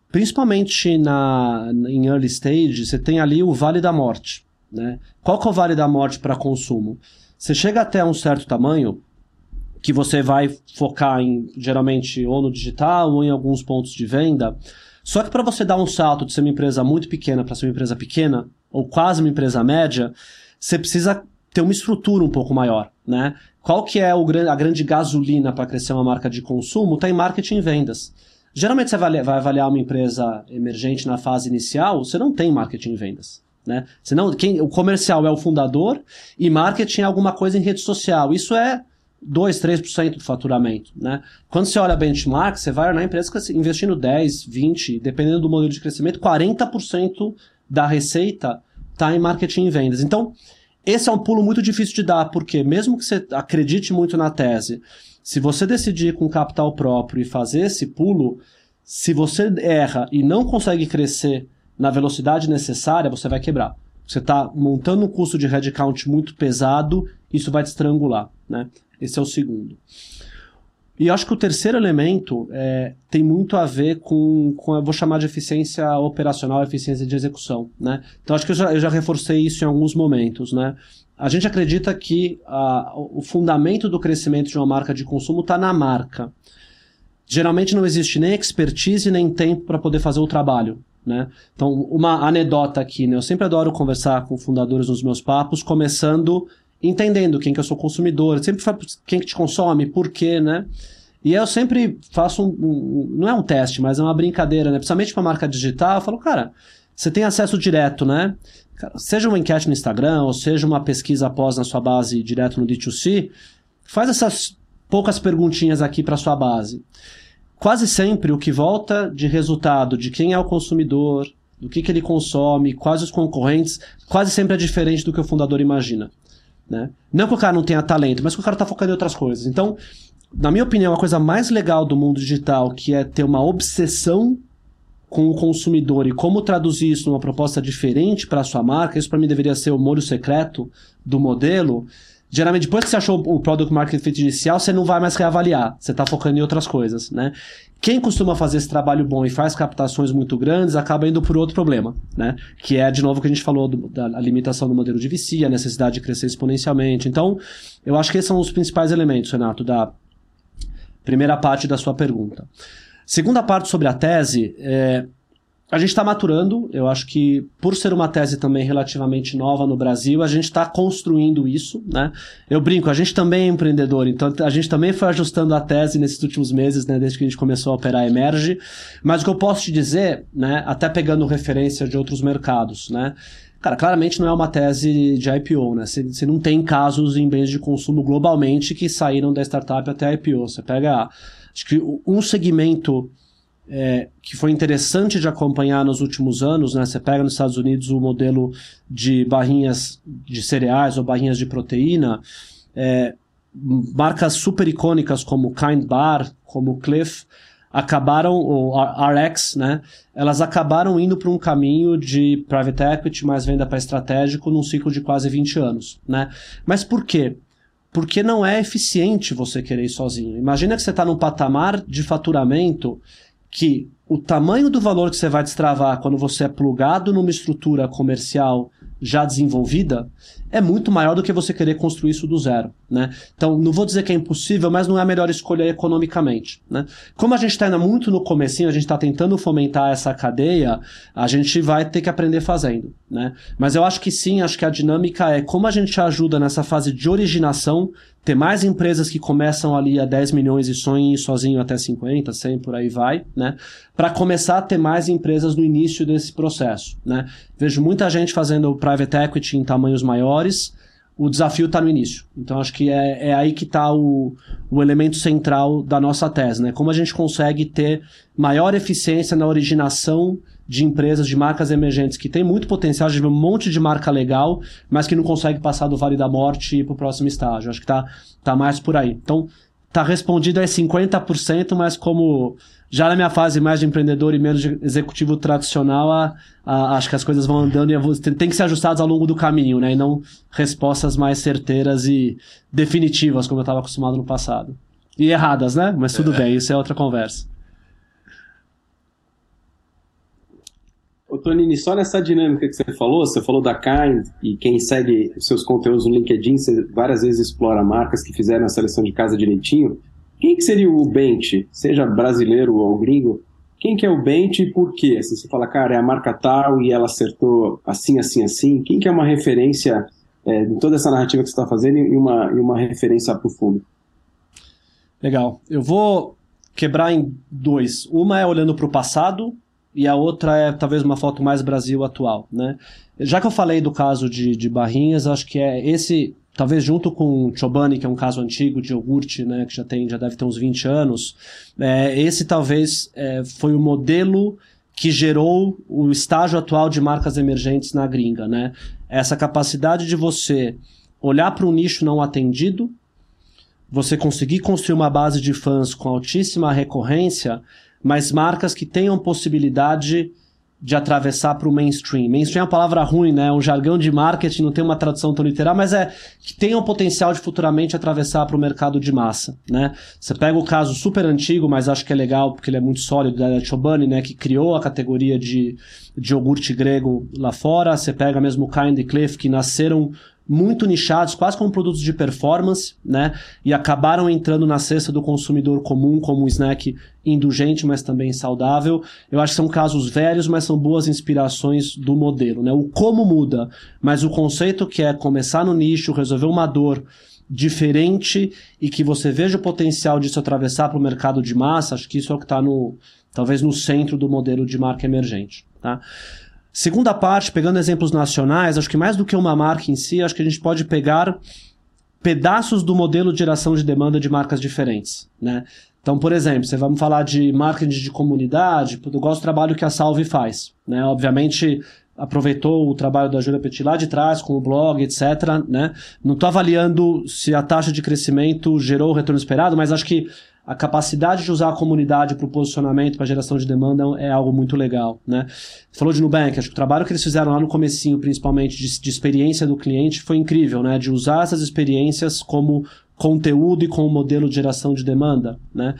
Principalmente na, em early stage, você tem ali o vale da morte. Né? Qual que é o vale da morte para consumo? Você chega até um certo tamanho que você vai focar em geralmente ou no digital ou em alguns pontos de venda. Só que para você dar um salto de ser uma empresa muito pequena para ser uma empresa pequena ou quase uma empresa média, você precisa ter uma estrutura um pouco maior, né? Qual que é o, a grande gasolina para crescer uma marca de consumo? Está em marketing e vendas. Geralmente você vai avaliar uma empresa emergente na fase inicial, você não tem marketing e vendas. Né? Senão, quem, o comercial é o fundador e marketing é alguma coisa em rede social. Isso é 2, 3% do faturamento. Né? Quando você olha benchmark, você vai na empresa investindo 10, 20, dependendo do modelo de crescimento, 40% da receita está em marketing e vendas. Então, esse é um pulo muito difícil de dar, porque mesmo que você acredite muito na tese, se você decidir com capital próprio e fazer esse pulo, se você erra e não consegue crescer na velocidade necessária, você vai quebrar. Você está montando um custo de headcount muito pesado, isso vai te estrangular. Né? Esse é o segundo. E acho que o terceiro elemento é, tem muito a ver com, com, eu vou chamar de eficiência operacional, eficiência de execução, né? Então acho que eu já, eu já reforcei isso em alguns momentos, né? A gente acredita que a, o fundamento do crescimento de uma marca de consumo está na marca. Geralmente não existe nem expertise nem tempo para poder fazer o trabalho. Né? Então, uma anedota aqui, né? eu sempre adoro conversar com fundadores nos meus papos, começando entendendo quem que eu sou consumidor, sempre quem que te consome, por quê, né? E eu sempre faço um, um, não é um teste, mas é uma brincadeira, né? Principalmente para marca digital, eu falo, cara, você tem acesso direto, né? Seja uma enquete no Instagram, ou seja uma pesquisa após na sua base direto no D2C, faz essas poucas perguntinhas aqui para sua base. Quase sempre o que volta de resultado de quem é o consumidor, do que, que ele consome, quais os concorrentes, quase sempre é diferente do que o fundador imagina. Né? Não que o cara não tenha talento, mas que o cara está focando em outras coisas. Então, na minha opinião, a coisa mais legal do mundo digital, que é ter uma obsessão com o consumidor e como traduzir isso numa proposta diferente para a sua marca, isso para mim deveria ser o molho secreto do modelo. Geralmente, depois que você achou o Product Market Fit inicial, você não vai mais reavaliar. Você está focando em outras coisas, né? Quem costuma fazer esse trabalho bom e faz captações muito grandes acaba indo por outro problema, né? Que é, de novo, que a gente falou do, da limitação do modelo de VC, a necessidade de crescer exponencialmente. Então, eu acho que esses são os principais elementos, Renato, da primeira parte da sua pergunta. Segunda parte sobre a tese, é, a gente está maturando. Eu acho que, por ser uma tese também relativamente nova no Brasil, a gente está construindo isso. Né? Eu brinco, a gente também é empreendedor, então a gente também foi ajustando a tese nesses últimos meses, né, desde que a gente começou a operar a Emerge. Mas o que eu posso te dizer, né, até pegando referência de outros mercados, né? Cara, claramente não é uma tese de IPO, né? Você não tem casos em bens de consumo globalmente que saíram da startup até a IPO. Você pega, acho que um segmento é, que foi interessante de acompanhar nos últimos anos, né? Você pega nos Estados Unidos o modelo de barrinhas de cereais ou barrinhas de proteína, é, marcas super icônicas como Kind Bar, como Cliff, acabaram, o RX, né? Elas acabaram indo para um caminho de private equity mais venda para estratégico num ciclo de quase 20 anos, né? Mas por quê? Porque não é eficiente você querer ir sozinho. Imagina que você está num patamar de faturamento que o tamanho do valor que você vai destravar quando você é plugado numa estrutura comercial já desenvolvida é muito maior do que você querer construir isso do zero, né? Então, não vou dizer que é impossível, mas não é a melhor escolha economicamente, né? Como a gente está ainda muito no comecinho, a gente está tentando fomentar essa cadeia, a gente vai ter que aprender fazendo, né? Mas eu acho que sim, acho que a dinâmica é como a gente ajuda nessa fase de originação, ter mais empresas que começam ali a 10 milhões e sonhem sozinho até 50, 100, por aí vai, né? Para começar a ter mais empresas no início desse processo, né? Vejo muita gente fazendo private equity em tamanhos maiores, o desafio está no início. Então acho que é, é aí que está o, o elemento central da nossa tese, né? Como a gente consegue ter maior eficiência na originação de empresas, de marcas emergentes que tem muito potencial de um monte de marca legal, mas que não consegue passar do Vale da Morte e ir para o próximo estágio. Acho que tá, tá mais por aí. Então, tá respondido é 50%, mas como já na minha fase mais de empreendedor e menos de executivo tradicional, a, a, acho que as coisas vão andando e tem, tem que ser ajustadas ao longo do caminho, né? E não respostas mais certeiras e definitivas, como eu estava acostumado no passado. E erradas, né? Mas tudo é. bem, isso é outra conversa. Ô, Tonini, só nessa dinâmica que você falou, você falou da Kind e quem segue seus conteúdos no LinkedIn, você várias vezes explora marcas que fizeram a seleção de casa direitinho. Quem que seria o Bent, seja brasileiro ou gringo? Quem que é o Bent e por quê? Assim, você fala, cara, é a marca tal e ela acertou assim, assim, assim. Quem que é uma referência é, em toda essa narrativa que você está fazendo e uma, e uma referência para o fundo? Legal. Eu vou quebrar em dois. Uma é olhando para o passado e a outra é talvez uma foto mais Brasil atual, né? Já que eu falei do caso de, de Barrinhas, acho que é esse, talvez junto com Chobani, que é um caso antigo de iogurte, né, que já tem, já deve ter uns 20 anos, é, esse talvez é, foi o modelo que gerou o estágio atual de marcas emergentes na gringa, né? Essa capacidade de você olhar para um nicho não atendido, você conseguir construir uma base de fãs com altíssima recorrência mas marcas que tenham possibilidade de atravessar para o mainstream. Mainstream é uma palavra ruim, né? Um jargão de marketing, não tem uma tradução tão literal, mas é que tem o potencial de futuramente atravessar para o mercado de massa, né? Você pega o caso super antigo, mas acho que é legal porque ele é muito sólido, da Chobani, né? Que criou a categoria de, de iogurte grego lá fora. Você pega mesmo o Kind e Cliff, que nasceram muito nichados, quase como produtos de performance, né? E acabaram entrando na cesta do consumidor comum como um snack indulgente, mas também saudável. Eu acho que são casos velhos, mas são boas inspirações do modelo, né? O como muda, mas o conceito que é começar no nicho, resolver uma dor diferente e que você veja o potencial disso atravessar para o mercado de massa, acho que isso é o que está no talvez no centro do modelo de marca emergente, tá? Segunda parte, pegando exemplos nacionais, acho que mais do que uma marca em si, acho que a gente pode pegar pedaços do modelo de geração de demanda de marcas diferentes, né? Então, por exemplo, você vamos falar de marketing de comunidade, eu gosto do trabalho que a Salve faz, né? Obviamente, aproveitou o trabalho da Júlia Petit lá de trás, com o blog, etc. Né? Não estou avaliando se a taxa de crescimento gerou o retorno esperado, mas acho que a capacidade de usar a comunidade para o posicionamento, para geração de demanda é algo muito legal, né? Falou de Nubank, acho que o trabalho que eles fizeram lá no comecinho, principalmente de, de experiência do cliente, foi incrível, né? De usar essas experiências como conteúdo e como modelo de geração de demanda, né?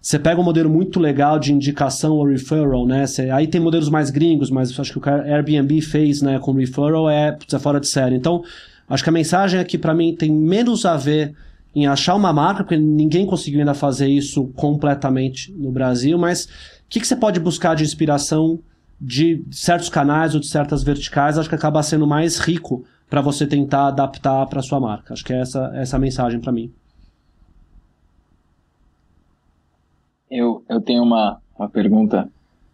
Você pega um modelo muito legal de indicação ou referral, né? Aí tem modelos mais gringos, mas acho que o Airbnb fez, né, com referral é, é fora de série. Então, acho que a mensagem aqui para mim tem menos a ver em achar uma marca, porque ninguém conseguiu ainda fazer isso completamente no Brasil, mas o que, que você pode buscar de inspiração de certos canais ou de certas verticais? Acho que acaba sendo mais rico para você tentar adaptar para sua marca. Acho que é essa, essa a mensagem para mim. Eu, eu tenho uma, uma pergunta,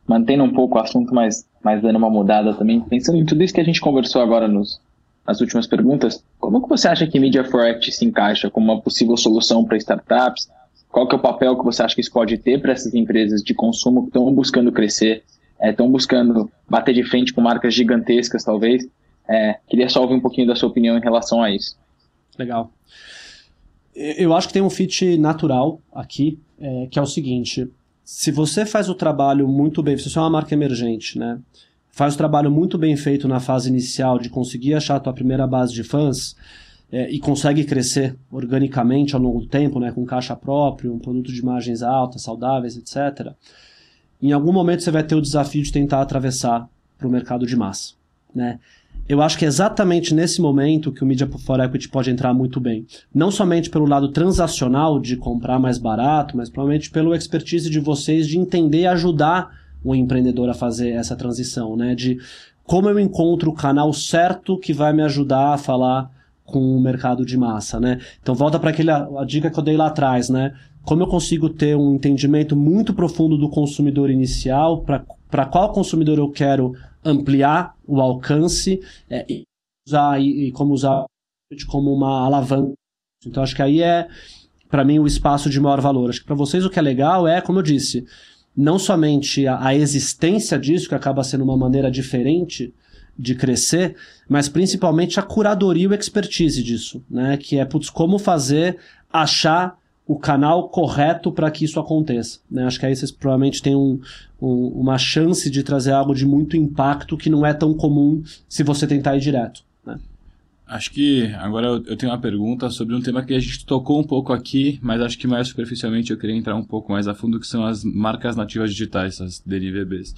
mantendo um pouco o assunto, mas, mas dando uma mudada também. Pensando em tudo isso que a gente conversou agora nos, as últimas perguntas, como que você acha que Media for Act se encaixa como uma possível solução para startups? Qual que é o papel que você acha que isso pode ter para essas empresas de consumo que estão buscando crescer, estão é, buscando bater de frente com marcas gigantescas, talvez? É, queria só ouvir um pouquinho da sua opinião em relação a isso. Legal. Eu acho que tem um fit natural aqui, é, que é o seguinte: se você faz o trabalho muito bem, se você é uma marca emergente, né? Faz o trabalho muito bem feito na fase inicial de conseguir achar a tua primeira base de fãs é, e consegue crescer organicamente ao longo do tempo, né, com caixa próprio, um produto de margens altas, saudáveis, etc. Em algum momento você vai ter o desafio de tentar atravessar para o mercado de massa, né? Eu acho que é exatamente nesse momento que o Media for Equity pode entrar muito bem. Não somente pelo lado transacional de comprar mais barato, mas provavelmente pelo expertise de vocês de entender e ajudar o empreendedor a fazer essa transição, né? De como eu encontro o canal certo que vai me ajudar a falar com o mercado de massa, né? Então volta para aquela a dica que eu dei lá atrás, né? Como eu consigo ter um entendimento muito profundo do consumidor inicial, para qual consumidor eu quero ampliar o alcance é, e usar e, e como usar como uma alavanca. Então acho que aí é para mim o espaço de maior valor. Acho que para vocês o que é legal é, como eu disse, não somente a, a existência disso, que acaba sendo uma maneira diferente de crescer, mas principalmente a curadoria e o expertise disso, né? Que é, putz, como fazer, achar o canal correto para que isso aconteça. Né? Acho que aí vocês provavelmente têm um, um, uma chance de trazer algo de muito impacto que não é tão comum se você tentar ir direto. Acho que agora eu tenho uma pergunta sobre um tema que a gente tocou um pouco aqui, mas acho que mais superficialmente eu queria entrar um pouco mais a fundo, que são as marcas nativas digitais, as DNVBs.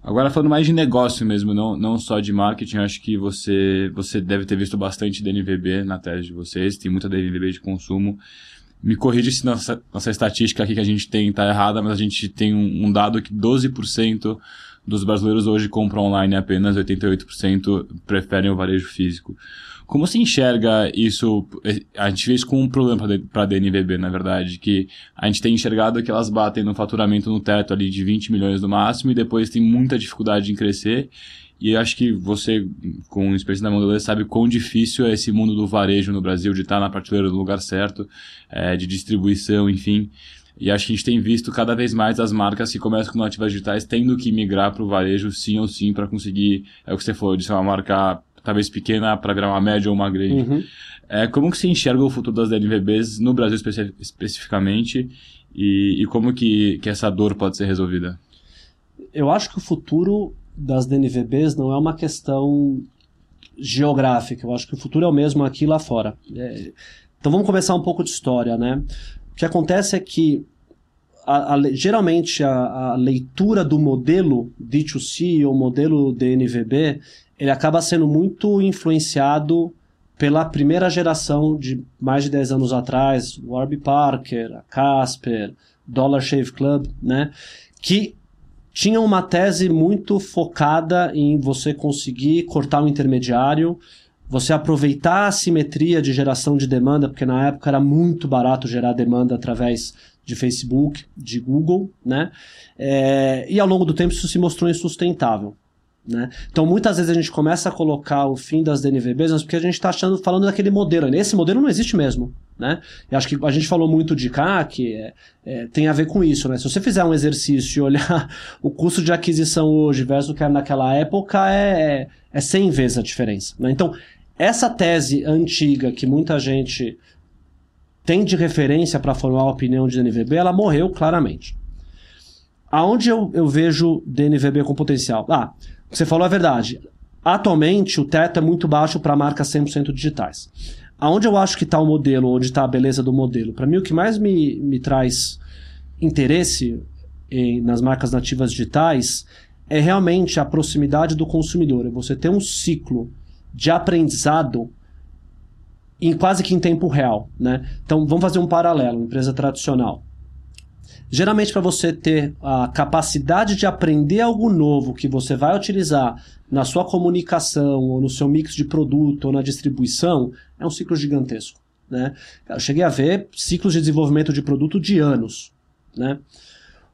Agora falando mais de negócio mesmo, não, não só de marketing, acho que você, você deve ter visto bastante DNVB na tese de vocês, tem muita DNVB de consumo. Me corrija se nossa, nossa estatística aqui que a gente tem está errada, mas a gente tem um, um dado que 12% dos brasileiros hoje compram online, apenas 88% preferem o varejo físico. Como se enxerga isso? A gente vê isso com um problema para a DNVB, na verdade, que a gente tem enxergado que elas batem no faturamento no teto ali de 20 milhões no máximo e depois tem muita dificuldade em crescer. E acho que você, com experiência na Mondelez, sabe quão difícil é esse mundo do varejo no Brasil, de estar na prateleira do lugar certo, é, de distribuição, enfim. E acho que a gente tem visto cada vez mais as marcas que começam com nativas digitais tendo que migrar para o varejo sim ou sim para conseguir, é o que você falou, de ser uma marca talvez pequena para virar uma média ou uma grande. Uhum. É, como que você enxerga o futuro das DNVBs no Brasil especi especificamente e, e, como que, que essa dor pode ser resolvida? Eu acho que o futuro das DNVBs não é uma questão geográfica. Eu acho que o futuro é o mesmo aqui e lá fora. É, então vamos começar um pouco de história, né? O que acontece é que a, a, geralmente a, a, leitura do modelo D2C ou modelo DNVB ele acaba sendo muito influenciado pela primeira geração de mais de 10 anos atrás, Warby Parker, a Casper, Dollar Shave Club, né? Que tinha uma tese muito focada em você conseguir cortar o intermediário, você aproveitar a simetria de geração de demanda, porque na época era muito barato gerar demanda através de Facebook, de Google, né? É, e ao longo do tempo isso se mostrou insustentável. Né? Então muitas vezes a gente começa a colocar o fim das DNVBs, mas porque a gente está achando, falando daquele modelo. Esse modelo não existe mesmo. Né? E acho que a gente falou muito de CAC, é, é, tem a ver com isso. Né? Se você fizer um exercício e olhar o custo de aquisição hoje versus o que era naquela época, é, é 100 vezes a diferença. Né? Então, essa tese antiga que muita gente tem de referência para formar a opinião de DNVB, ela morreu claramente. Aonde eu, eu vejo DNVB com potencial? Ah, você falou a verdade. Atualmente, o teto é muito baixo para marcas 100% digitais. Aonde eu acho que está o modelo, onde está a beleza do modelo? Para mim, o que mais me, me traz interesse em, nas marcas nativas digitais é realmente a proximidade do consumidor. É você ter um ciclo de aprendizado em quase que em tempo real. Né? Então, vamos fazer um paralelo, empresa tradicional. Geralmente, para você ter a capacidade de aprender algo novo que você vai utilizar na sua comunicação, ou no seu mix de produto, ou na distribuição, é um ciclo gigantesco. Né? Eu cheguei a ver ciclos de desenvolvimento de produto de anos. Né?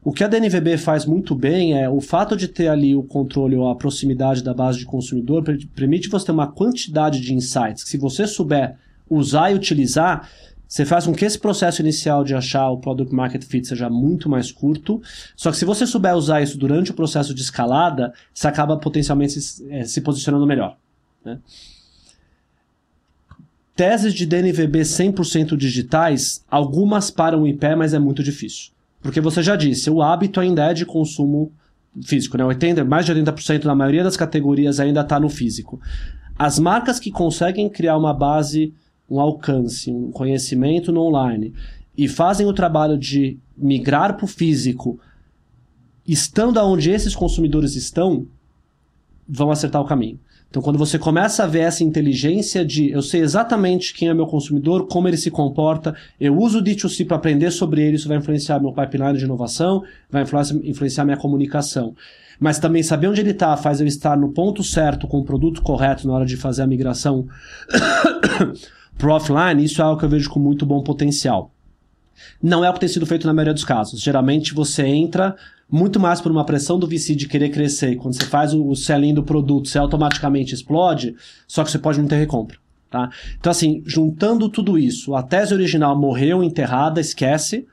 O que a DNVB faz muito bem é o fato de ter ali o controle ou a proximidade da base de consumidor permite você ter uma quantidade de insights que se você souber usar e utilizar, você faz com que esse processo inicial de achar o product market fit seja muito mais curto. Só que se você souber usar isso durante o processo de escalada, você acaba potencialmente se, é, se posicionando melhor. Né? Teses de DNVB 100% digitais, algumas param em pé, mas é muito difícil. Porque você já disse, o hábito ainda é de consumo físico, né? 80, mais de 80% na maioria das categorias ainda está no físico. As marcas que conseguem criar uma base um alcance, um conhecimento no online e fazem o trabalho de migrar para o físico, estando onde esses consumidores estão, vão acertar o caminho. Então, quando você começa a ver essa inteligência de eu sei exatamente quem é meu consumidor, como ele se comporta, eu uso o D2C para aprender sobre ele, isso vai influenciar meu pipeline de inovação, vai influenciar minha comunicação. Mas também saber onde ele está faz eu estar no ponto certo, com o produto correto na hora de fazer a migração pro offline, isso é algo que eu vejo com muito bom potencial. Não é o que tem sido feito na maioria dos casos. Geralmente você entra muito mais por uma pressão do VC de querer crescer. Quando você faz o selling do produto, você automaticamente explode, só que você pode não ter recompra. Tá? Então, assim, juntando tudo isso, a tese original morreu, enterrada, esquece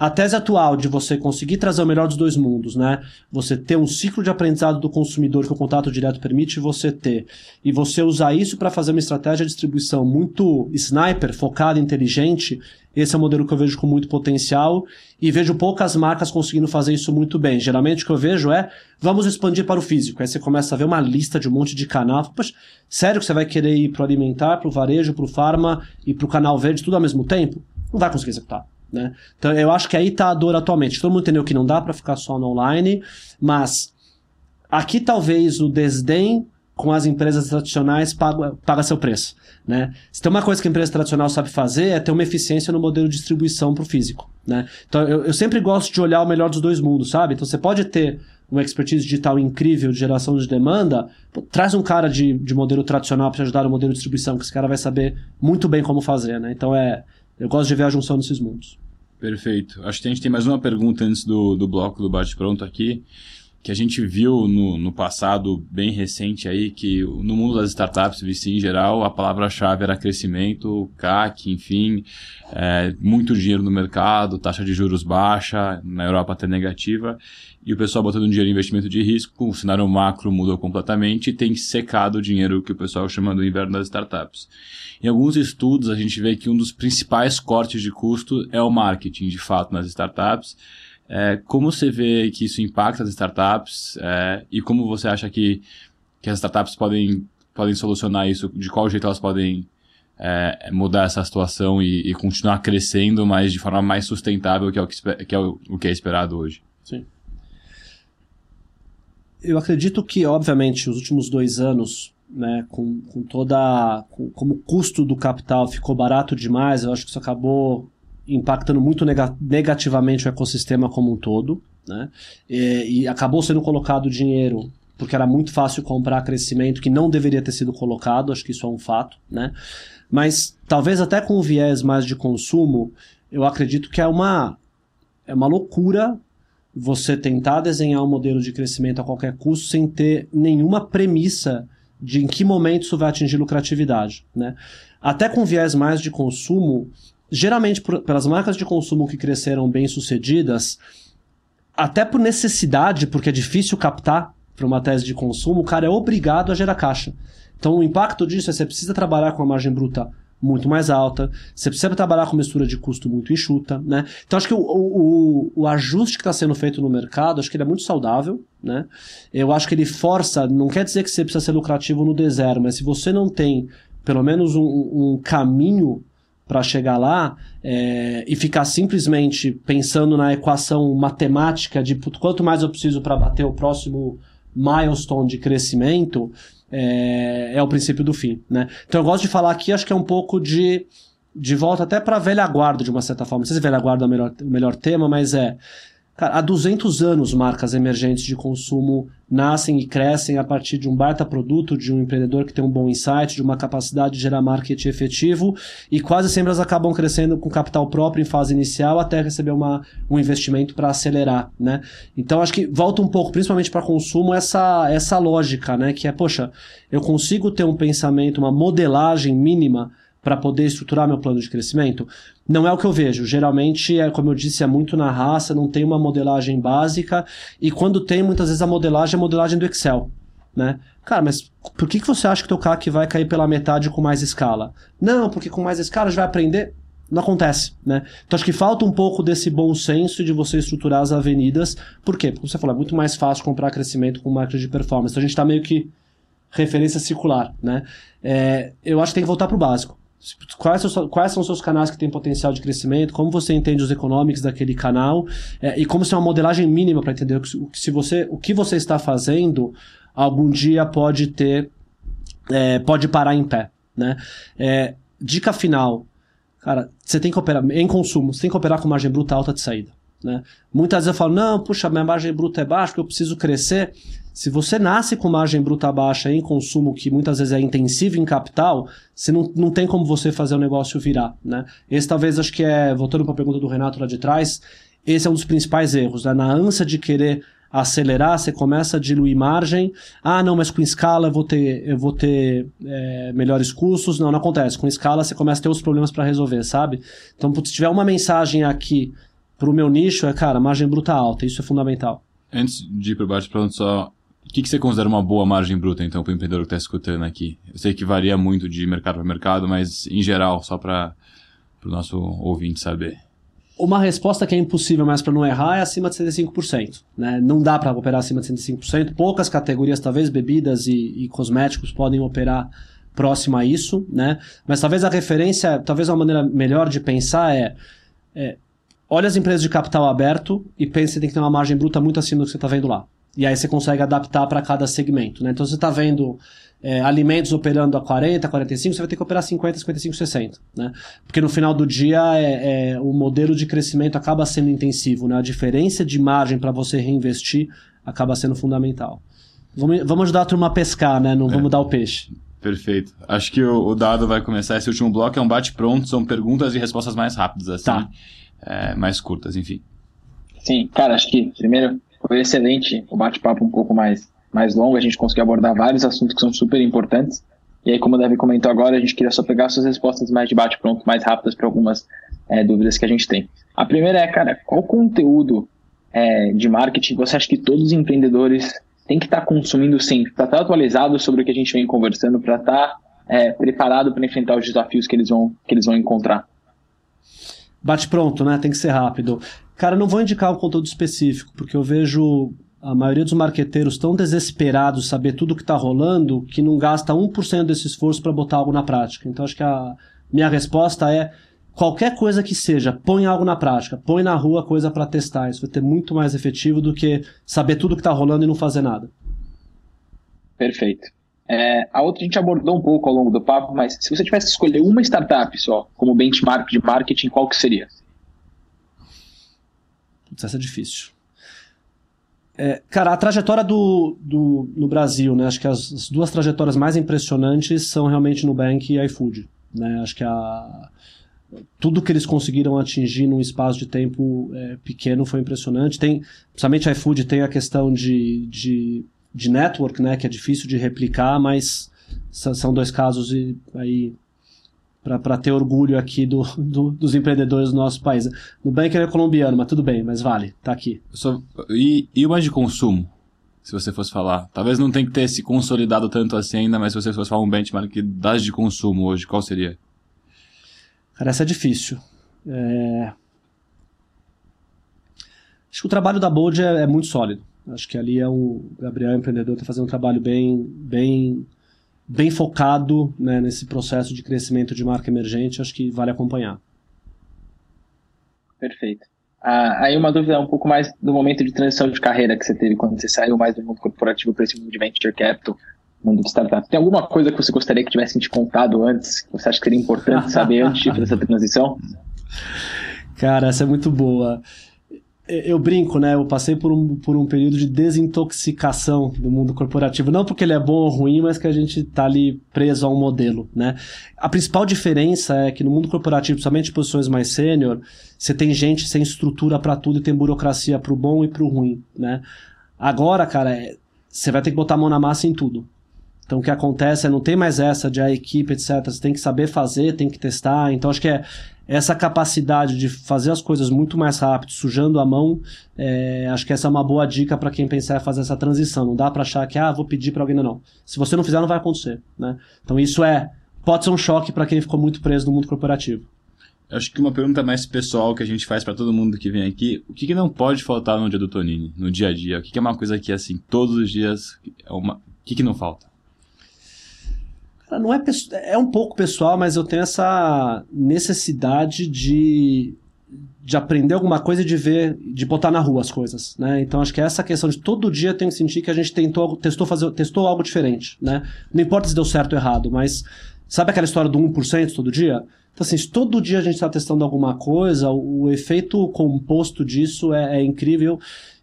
a tese atual de você conseguir trazer o melhor dos dois mundos, né? Você ter um ciclo de aprendizado do consumidor que o contato direto permite você ter, e você usar isso para fazer uma estratégia de distribuição muito sniper, focada, inteligente, esse é um modelo que eu vejo com muito potencial e vejo poucas marcas conseguindo fazer isso muito bem. Geralmente o que eu vejo é, vamos expandir para o físico. Aí você começa a ver uma lista de um monte de canal. Poxa, sério que você vai querer ir para o alimentar, para o varejo, para o farma e para o canal verde tudo ao mesmo tempo? Não vai conseguir executar. Né? Então eu acho que aí está a dor atualmente. Todo mundo entendeu que não dá para ficar só no online, mas aqui talvez o desdém com as empresas tradicionais paga, paga seu preço. Né? Se tem uma coisa que a empresa tradicional sabe fazer é ter uma eficiência no modelo de distribuição para o físico. Né? Então eu, eu sempre gosto de olhar o melhor dos dois mundos, sabe? Então você pode ter uma expertise digital incrível de geração de demanda, pô, traz um cara de, de modelo tradicional para te ajudar no modelo de distribuição, que esse cara vai saber muito bem como fazer. Né? Então é, eu gosto de ver a junção desses mundos. Perfeito. Acho que a gente tem mais uma pergunta antes do, do bloco do bate-pronto aqui, que a gente viu no, no passado bem recente aí, que no mundo das startups, VC em geral, a palavra-chave era crescimento, CAC, enfim, é, muito dinheiro no mercado, taxa de juros baixa, na Europa até negativa, e o pessoal botando dinheiro em investimento de risco, o cenário macro mudou completamente e tem secado o dinheiro que o pessoal chama do inverno das startups. Em alguns estudos, a gente vê que um dos principais cortes de custo é o marketing, de fato, nas startups. É, como você vê que isso impacta as startups é, e como você acha que, que as startups podem, podem solucionar isso? De qual jeito elas podem é, mudar essa situação e, e, continuar crescendo, mas de forma mais sustentável, que é o que, que, é, o, o que é esperado hoje? Sim. Eu acredito que, obviamente, os últimos dois anos né, com, com toda. Com, como o custo do capital ficou barato demais, eu acho que isso acabou impactando muito negativamente o ecossistema como um todo. Né, e, e acabou sendo colocado dinheiro porque era muito fácil comprar crescimento que não deveria ter sido colocado, acho que isso é um fato, né? Mas talvez até com o viés mais de consumo, eu acredito que é uma é uma loucura você tentar desenhar um modelo de crescimento a qualquer custo sem ter nenhuma premissa de em que momento isso vai atingir lucratividade. Né? Até com viés mais de consumo, geralmente por, pelas marcas de consumo que cresceram bem sucedidas, até por necessidade, porque é difícil captar para uma tese de consumo, o cara é obrigado a gerar caixa. Então o impacto disso é que você precisa trabalhar com a margem bruta muito mais alta, você precisa trabalhar com mistura de custo muito enxuta, né? Então acho que o, o, o ajuste que está sendo feito no mercado, acho que ele é muito saudável, né? Eu acho que ele força, não quer dizer que você precisa ser lucrativo no deserto, mas se você não tem pelo menos um, um caminho para chegar lá é, e ficar simplesmente pensando na equação matemática de quanto mais eu preciso para bater o próximo milestone de crescimento, é, é o princípio do fim, né? Então eu gosto de falar aqui, acho que é um pouco de de volta até para velha guarda de uma certa forma. Não sei se velha guarda é o melhor, o melhor tema, mas é Cara, há 200 anos marcas emergentes de consumo nascem e crescem a partir de um baita produto, de um empreendedor que tem um bom insight, de uma capacidade de gerar marketing efetivo e quase sempre elas acabam crescendo com capital próprio em fase inicial até receber uma, um investimento para acelerar, né? Então acho que volta um pouco, principalmente para consumo, essa, essa lógica, né? Que é, poxa, eu consigo ter um pensamento, uma modelagem mínima para poder estruturar meu plano de crescimento? Não é o que eu vejo. Geralmente, é, como eu disse, é muito na raça, não tem uma modelagem básica, e quando tem, muitas vezes a modelagem é a modelagem do Excel. Né? Cara, mas por que, que você acha que teu CAC vai cair pela metade com mais escala? Não, porque com mais escala já vai aprender. Não acontece, né? Então acho que falta um pouco desse bom senso de você estruturar as avenidas. Por quê? Porque você falou, é muito mais fácil comprar crescimento com marketing de performance. Então a gente está meio que referência circular, né? É, eu acho que tem que voltar para o básico. Quais, quais, são os seus canais que têm potencial de crescimento? Como você entende os econômicos daquele canal? É, e como ser uma modelagem mínima para entender que, se você, o que você está fazendo algum dia pode ter, é, pode parar em pé, né? É, dica final, cara, você tem que operar em consumo, você tem que operar com margem bruta alta de saída. Né? Muitas vezes eu falo, não, puxa, minha margem bruta é baixa, eu preciso crescer. Se você nasce com margem bruta baixa em consumo, que muitas vezes é intensivo em capital, você não, não tem como você fazer o negócio virar. Né? Esse talvez acho que é, voltando para a pergunta do Renato lá de trás, esse é um dos principais erros. Né? Na ânsia de querer acelerar, você começa a diluir margem. Ah, não, mas com escala eu vou ter, eu vou ter é, melhores custos. Não, não acontece. Com escala você começa a ter os problemas para resolver, sabe? Então, se tiver uma mensagem aqui para o meu nicho, é, cara, margem bruta alta. Isso é fundamental. Antes de ir para baixo, pronto, só o que, que você considera uma boa margem bruta, então, para o empreendedor que está escutando aqui? Eu sei que varia muito de mercado para mercado, mas em geral, só para o nosso ouvinte saber. Uma resposta que é impossível, mas para não errar, é acima de 75%. Né? Não dá para operar acima de 75%. Poucas categorias, talvez bebidas e, e cosméticos, podem operar próximo a isso, né? Mas talvez a referência, talvez uma maneira melhor de pensar é, é olha as empresas de capital aberto e pense que tem que ter uma margem bruta muito acima do que você está vendo lá. E aí você consegue adaptar para cada segmento. Né? Então você está vendo é, alimentos operando a 40, 45, você vai ter que operar 50, 55, 60. Né? Porque no final do dia é, é o modelo de crescimento acaba sendo intensivo. Né? A diferença de margem para você reinvestir acaba sendo fundamental. Vamos, vamos ajudar a turma a pescar, né? não é. vamos dar o peixe. Perfeito. Acho que o, o, dado vai começar. Esse último bloco é um bate-pronto, são perguntas e respostas mais rápidas, assim, tá. É, mais curtas, enfim. Sim, cara, acho que primeiro foi excelente o bate-papo um pouco mais, mais longo, a gente conseguiu abordar vários assuntos que são super importantes. E aí, como o Davi comentou agora, a gente queria só pegar suas respostas mais de bate-pronto, mais rápidas para algumas é, dúvidas que a gente tem. A primeira é, cara, qual conteúdo é, de marketing você acha que todos os empreendedores têm que estar tá consumindo sempre, para estar tá atualizado sobre o que a gente vem conversando, para estar tá, é, preparado para enfrentar os desafios que eles vão, que eles vão encontrar? bate pronto, né? Tem que ser rápido. Cara, não vou indicar um conteúdo específico, porque eu vejo a maioria dos marqueteiros tão desesperados saber tudo que está rolando que não gasta 1% desse esforço para botar algo na prática. Então acho que a minha resposta é qualquer coisa que seja, põe algo na prática, põe na rua coisa para testar. Isso vai ter muito mais efetivo do que saber tudo que está rolando e não fazer nada. Perfeito. É, a outra a gente abordou um pouco ao longo do papo, mas se você tivesse que escolher uma startup só como benchmark de marketing, qual que seria? Essa é difícil. É, cara, a trajetória do, do, no Brasil, né? Acho que as, as, duas trajetórias mais impressionantes são realmente Nubank e iFood. Né? Acho que a, tudo que eles conseguiram atingir num espaço de tempo é, pequeno foi impressionante. Tem, principalmente iFood tem a questão de, de, de network, né? Que é difícil de replicar, mas são dois casos aí para ter orgulho aqui do, do, dos empreendedores do nosso país. Nubank é colombiano, mas tudo bem, mas vale, tá aqui. Só, e, e o mais de consumo, se você fosse falar? Talvez não tenha que ter se consolidado tanto assim ainda, mas se você fosse falar um benchmark das de consumo hoje, qual seria? Cara, essa é difícil. É... Acho que o trabalho da Bold é, é, muito sólido. Acho que ali é um, o Gabriel, empreendedor, está fazendo um trabalho bem, bem bem focado né, nesse processo de crescimento de marca emergente, acho que vale acompanhar. Perfeito. Ah, aí uma dúvida um pouco mais do momento de transição de carreira que você teve quando você saiu mais do mundo corporativo para esse mundo de venture capital, mundo de startup. Tem alguma coisa que você gostaria que tivessem te contado antes, que você acha que seria importante saber antes de fazer essa transição? Cara, essa é muito boa eu brinco, né? Eu passei por um, por um período de desintoxicação do mundo corporativo. Não porque ele é bom ou ruim, mas que a gente tá ali preso a um modelo, né? A principal diferença é que no mundo corporativo, principalmente posições mais sênior, você tem gente sem estrutura para tudo e tem burocracia pro bom e pro ruim, né? Agora, cara, é, você vai ter que botar a mão na massa em tudo. Então o que acontece é não tem mais essa de a equipe, etc. Você tem que saber fazer, tem que testar. Então acho que é essa capacidade de fazer as coisas muito mais rápido, sujando a mão, é, acho que essa é uma boa dica para quem pensar em fazer essa transição. Não dá para achar que, ah, vou pedir para alguém, não, não. Se você não fizer, não vai acontecer, né? Então isso é, pode ser um choque para quem ficou muito preso no mundo corporativo. Eu acho que uma pergunta mais pessoal que a gente faz para todo mundo que vem aqui, o que, que, não pode faltar no dia do Tonini, no dia a dia? O que, que é uma coisa que, assim, todos os dias, é uma... o que, que não falta? Não é, é um pouco pessoal, mas eu tenho essa necessidade de, de aprender alguma coisa e de ver, de botar na rua as coisas, né? Então acho que é essa questão de todo dia tem que sentir que a gente tentou, testou fazer, testou algo diferente, né? Não importa se deu certo ou errado, mas sabe aquela história do 1% todo dia? Então assim, se todo dia a gente está testando alguma coisa, o, o efeito composto disso é, é incrível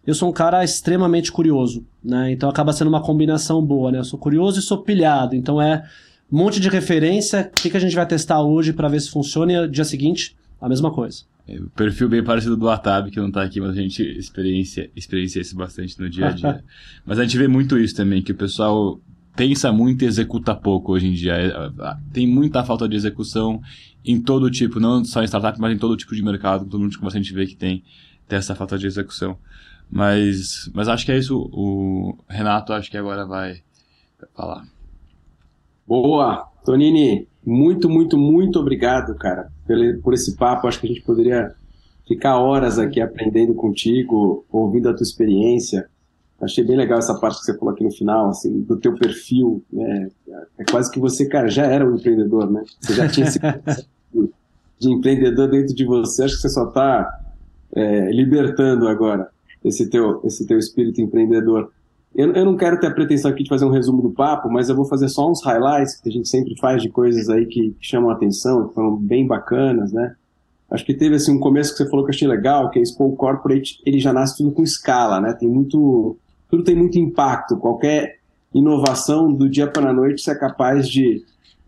eu sou um cara extremamente curioso, né? Então acaba sendo uma combinação boa, né? Eu sou curioso e sou pilhado, então é um monte de referência. O que, que a gente vai testar hoje para ver se funciona e dia seguinte, a mesma coisa. É, o perfil bem parecido do Atab, que não está aqui, mas a gente experiência, experiencia isso bastante no dia a dia. mas a gente vê muito isso também, que o pessoal pensa muito e executa pouco hoje em dia. É, tem muita falta de execução em todo tipo, não só em startup, mas em todo tipo de mercado, todo mundo que a gente vê que tem, tem essa falta de execução. Mas, mas acho que é isso. O Renato acho que agora vai falar. Boa! Tonini, muito, muito, muito obrigado, cara, por esse papo. Acho que a gente poderia ficar horas aqui aprendendo contigo, ouvindo a tua experiência. Achei bem legal essa parte que você falou aqui no final, assim, do teu perfil. Né? É quase que você, cara, já era um empreendedor, né? Você já tinha esse de empreendedor dentro de você. Acho que você só está é, libertando agora esse teu, esse teu espírito empreendedor. Eu, eu não quero ter a pretensão aqui de fazer um resumo do papo, mas eu vou fazer só uns highlights que a gente sempre faz de coisas aí que, que chamam a atenção, que foram bem bacanas, né? Acho que teve assim um começo que você falou que eu achei legal, que é Expo Corporate, ele já nasce tudo com escala, né? Tem muito, tudo tem muito impacto. Qualquer inovação do dia para a noite você é capaz de,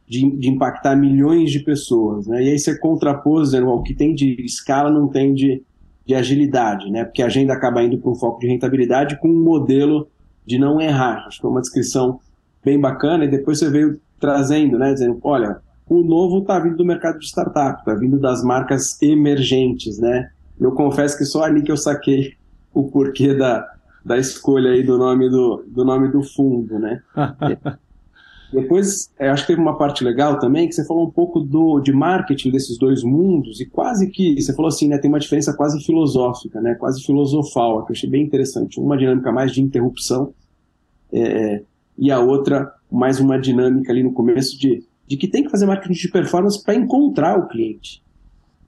de, de, impactar milhões de pessoas, né? E aí você contrapôs, né, o que tem de escala não tem de, de agilidade, né? Porque a agenda acaba indo para um foco de rentabilidade com um modelo de não errar. Acho que foi uma descrição bem bacana, e depois você veio trazendo, né, dizendo, olha, o novo está vindo do mercado de startup, está vindo das marcas emergentes, né? Eu confesso que só ali que eu saquei o porquê da, da escolha aí do nome do, do nome do fundo, né? Depois, é, acho que teve uma parte legal também, que você falou um pouco do, de marketing desses dois mundos, e quase que, você falou assim, né, tem uma diferença quase filosófica, né, quase filosofal, que eu achei bem interessante. Uma dinâmica mais de interrupção, é, e a outra mais uma dinâmica ali no começo de, de que tem que fazer marketing de performance para encontrar o cliente.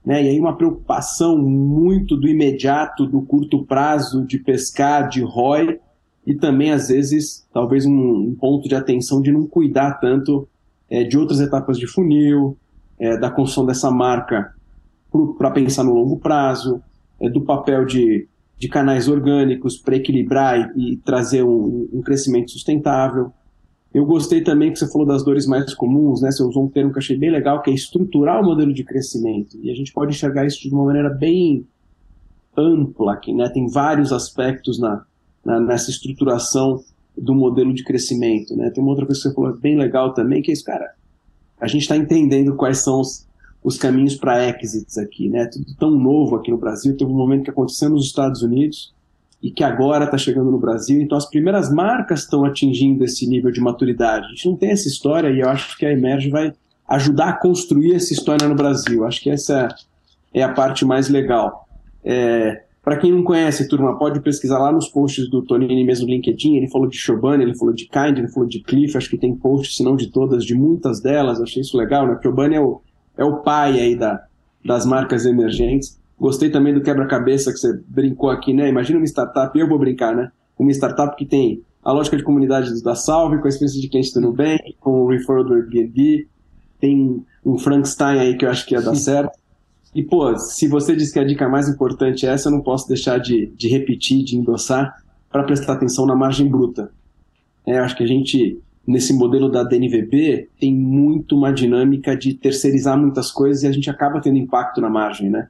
Né? E aí uma preocupação muito do imediato, do curto prazo, de pescar, de ROI, e também, às vezes, talvez um, um ponto de atenção de não cuidar tanto é, de outras etapas de funil, é, da construção dessa marca para pensar no longo prazo, é, do papel de, de canais orgânicos para equilibrar e, e trazer um, um, crescimento sustentável. Eu gostei também que você falou das dores mais comuns, né? Você usou um termo que eu achei bem legal, que é estruturar o modelo de crescimento. E a gente pode enxergar isso de uma maneira bem ampla aqui, né? Tem vários aspectos na, na, nessa estruturação do modelo de crescimento. Né? Tem uma outra coisa que você falou bem legal também, que é isso, cara. A gente está entendendo quais são os, os caminhos para exits aqui, né? Tudo tão novo aqui no Brasil. Teve um momento que aconteceu nos Estados Unidos e que agora está chegando no Brasil. Então, as primeiras marcas estão atingindo esse nível de maturidade. A gente não tem essa história e eu acho que a Emerge vai ajudar a construir essa história no Brasil. Acho que essa é a parte mais legal. É, para quem não conhece, turma, pode pesquisar lá nos posts do Tonini mesmo no LinkedIn. Ele falou de Chobani, ele falou de Kind, ele falou de Cliff. Acho que tem posts, se não de todas, de muitas delas. Achei isso legal, né? Chobani é o, é o pai aí da, das marcas emergentes. Gostei também do quebra-cabeça que você brincou aqui, né? Imagina uma startup, eu vou brincar, né? Uma startup que tem a lógica de comunidade da Salve, com a experiência de cliente do Nubank, com o referral do Airbnb. Tem um Frankenstein aí que eu acho que ia dar certo. E, pô, se você diz que a dica mais importante é essa, eu não posso deixar de, de repetir, de endossar, para prestar atenção na margem bruta. É, acho que a gente, nesse modelo da DNVB, tem muito uma dinâmica de terceirizar muitas coisas e a gente acaba tendo impacto na margem, né?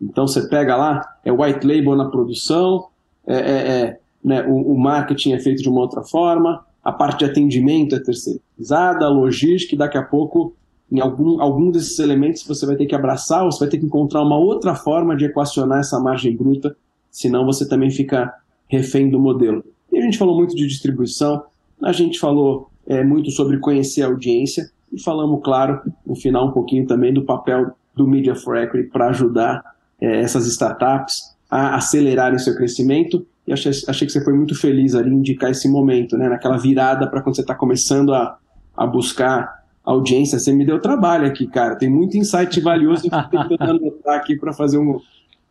Então, você pega lá, é white label na produção, é, é, é né, o, o marketing é feito de uma outra forma, a parte de atendimento é terceirizada, a logística, e daqui a pouco em algum, algum desses elementos você vai ter que abraçar ou você vai ter que encontrar uma outra forma de equacionar essa margem bruta, senão você também fica refém do modelo. E a gente falou muito de distribuição, a gente falou é, muito sobre conhecer a audiência. E falamos, claro, no final um pouquinho também do papel do Media for Equity para ajudar é, essas startups a acelerarem seu crescimento. E achei, achei que você foi muito feliz ali em indicar esse momento, né, naquela virada para quando você está começando a, a buscar audiência, você me deu trabalho aqui, cara. Tem muito insight valioso que eu estou tentando anotar aqui para fazer um,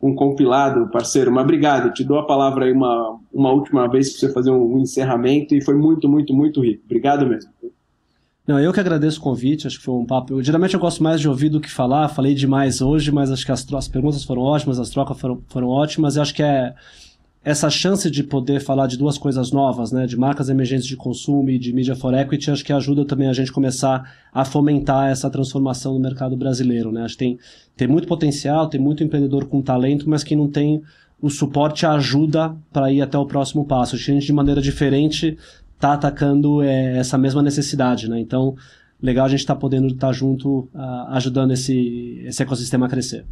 um compilado, parceiro. Mas obrigado, te dou a palavra aí uma, uma última vez para você fazer um, encerramento e foi muito, muito, muito rico. Obrigado mesmo. Não, eu que agradeço o convite, acho que foi um papo. Eu, geralmente eu gosto mais de ouvir do que falar, falei demais hoje, mas acho que as, as perguntas foram ótimas, as trocas foram, foram ótimas, e acho que é essa chance de poder falar de duas coisas novas, né, de marcas emergentes de consumo e de media for equity, acho que ajuda também a gente começar a fomentar essa transformação no mercado brasileiro, né? Acho que tem, tem muito potencial, tem muito empreendedor com talento, mas que não tem o suporte ajuda para ir até o próximo passo. Acho que a gente de maneira diferente está atacando é, essa mesma necessidade, né? Então, legal a gente estar tá podendo estar tá junto, uh, ajudando esse, esse ecossistema a crescer.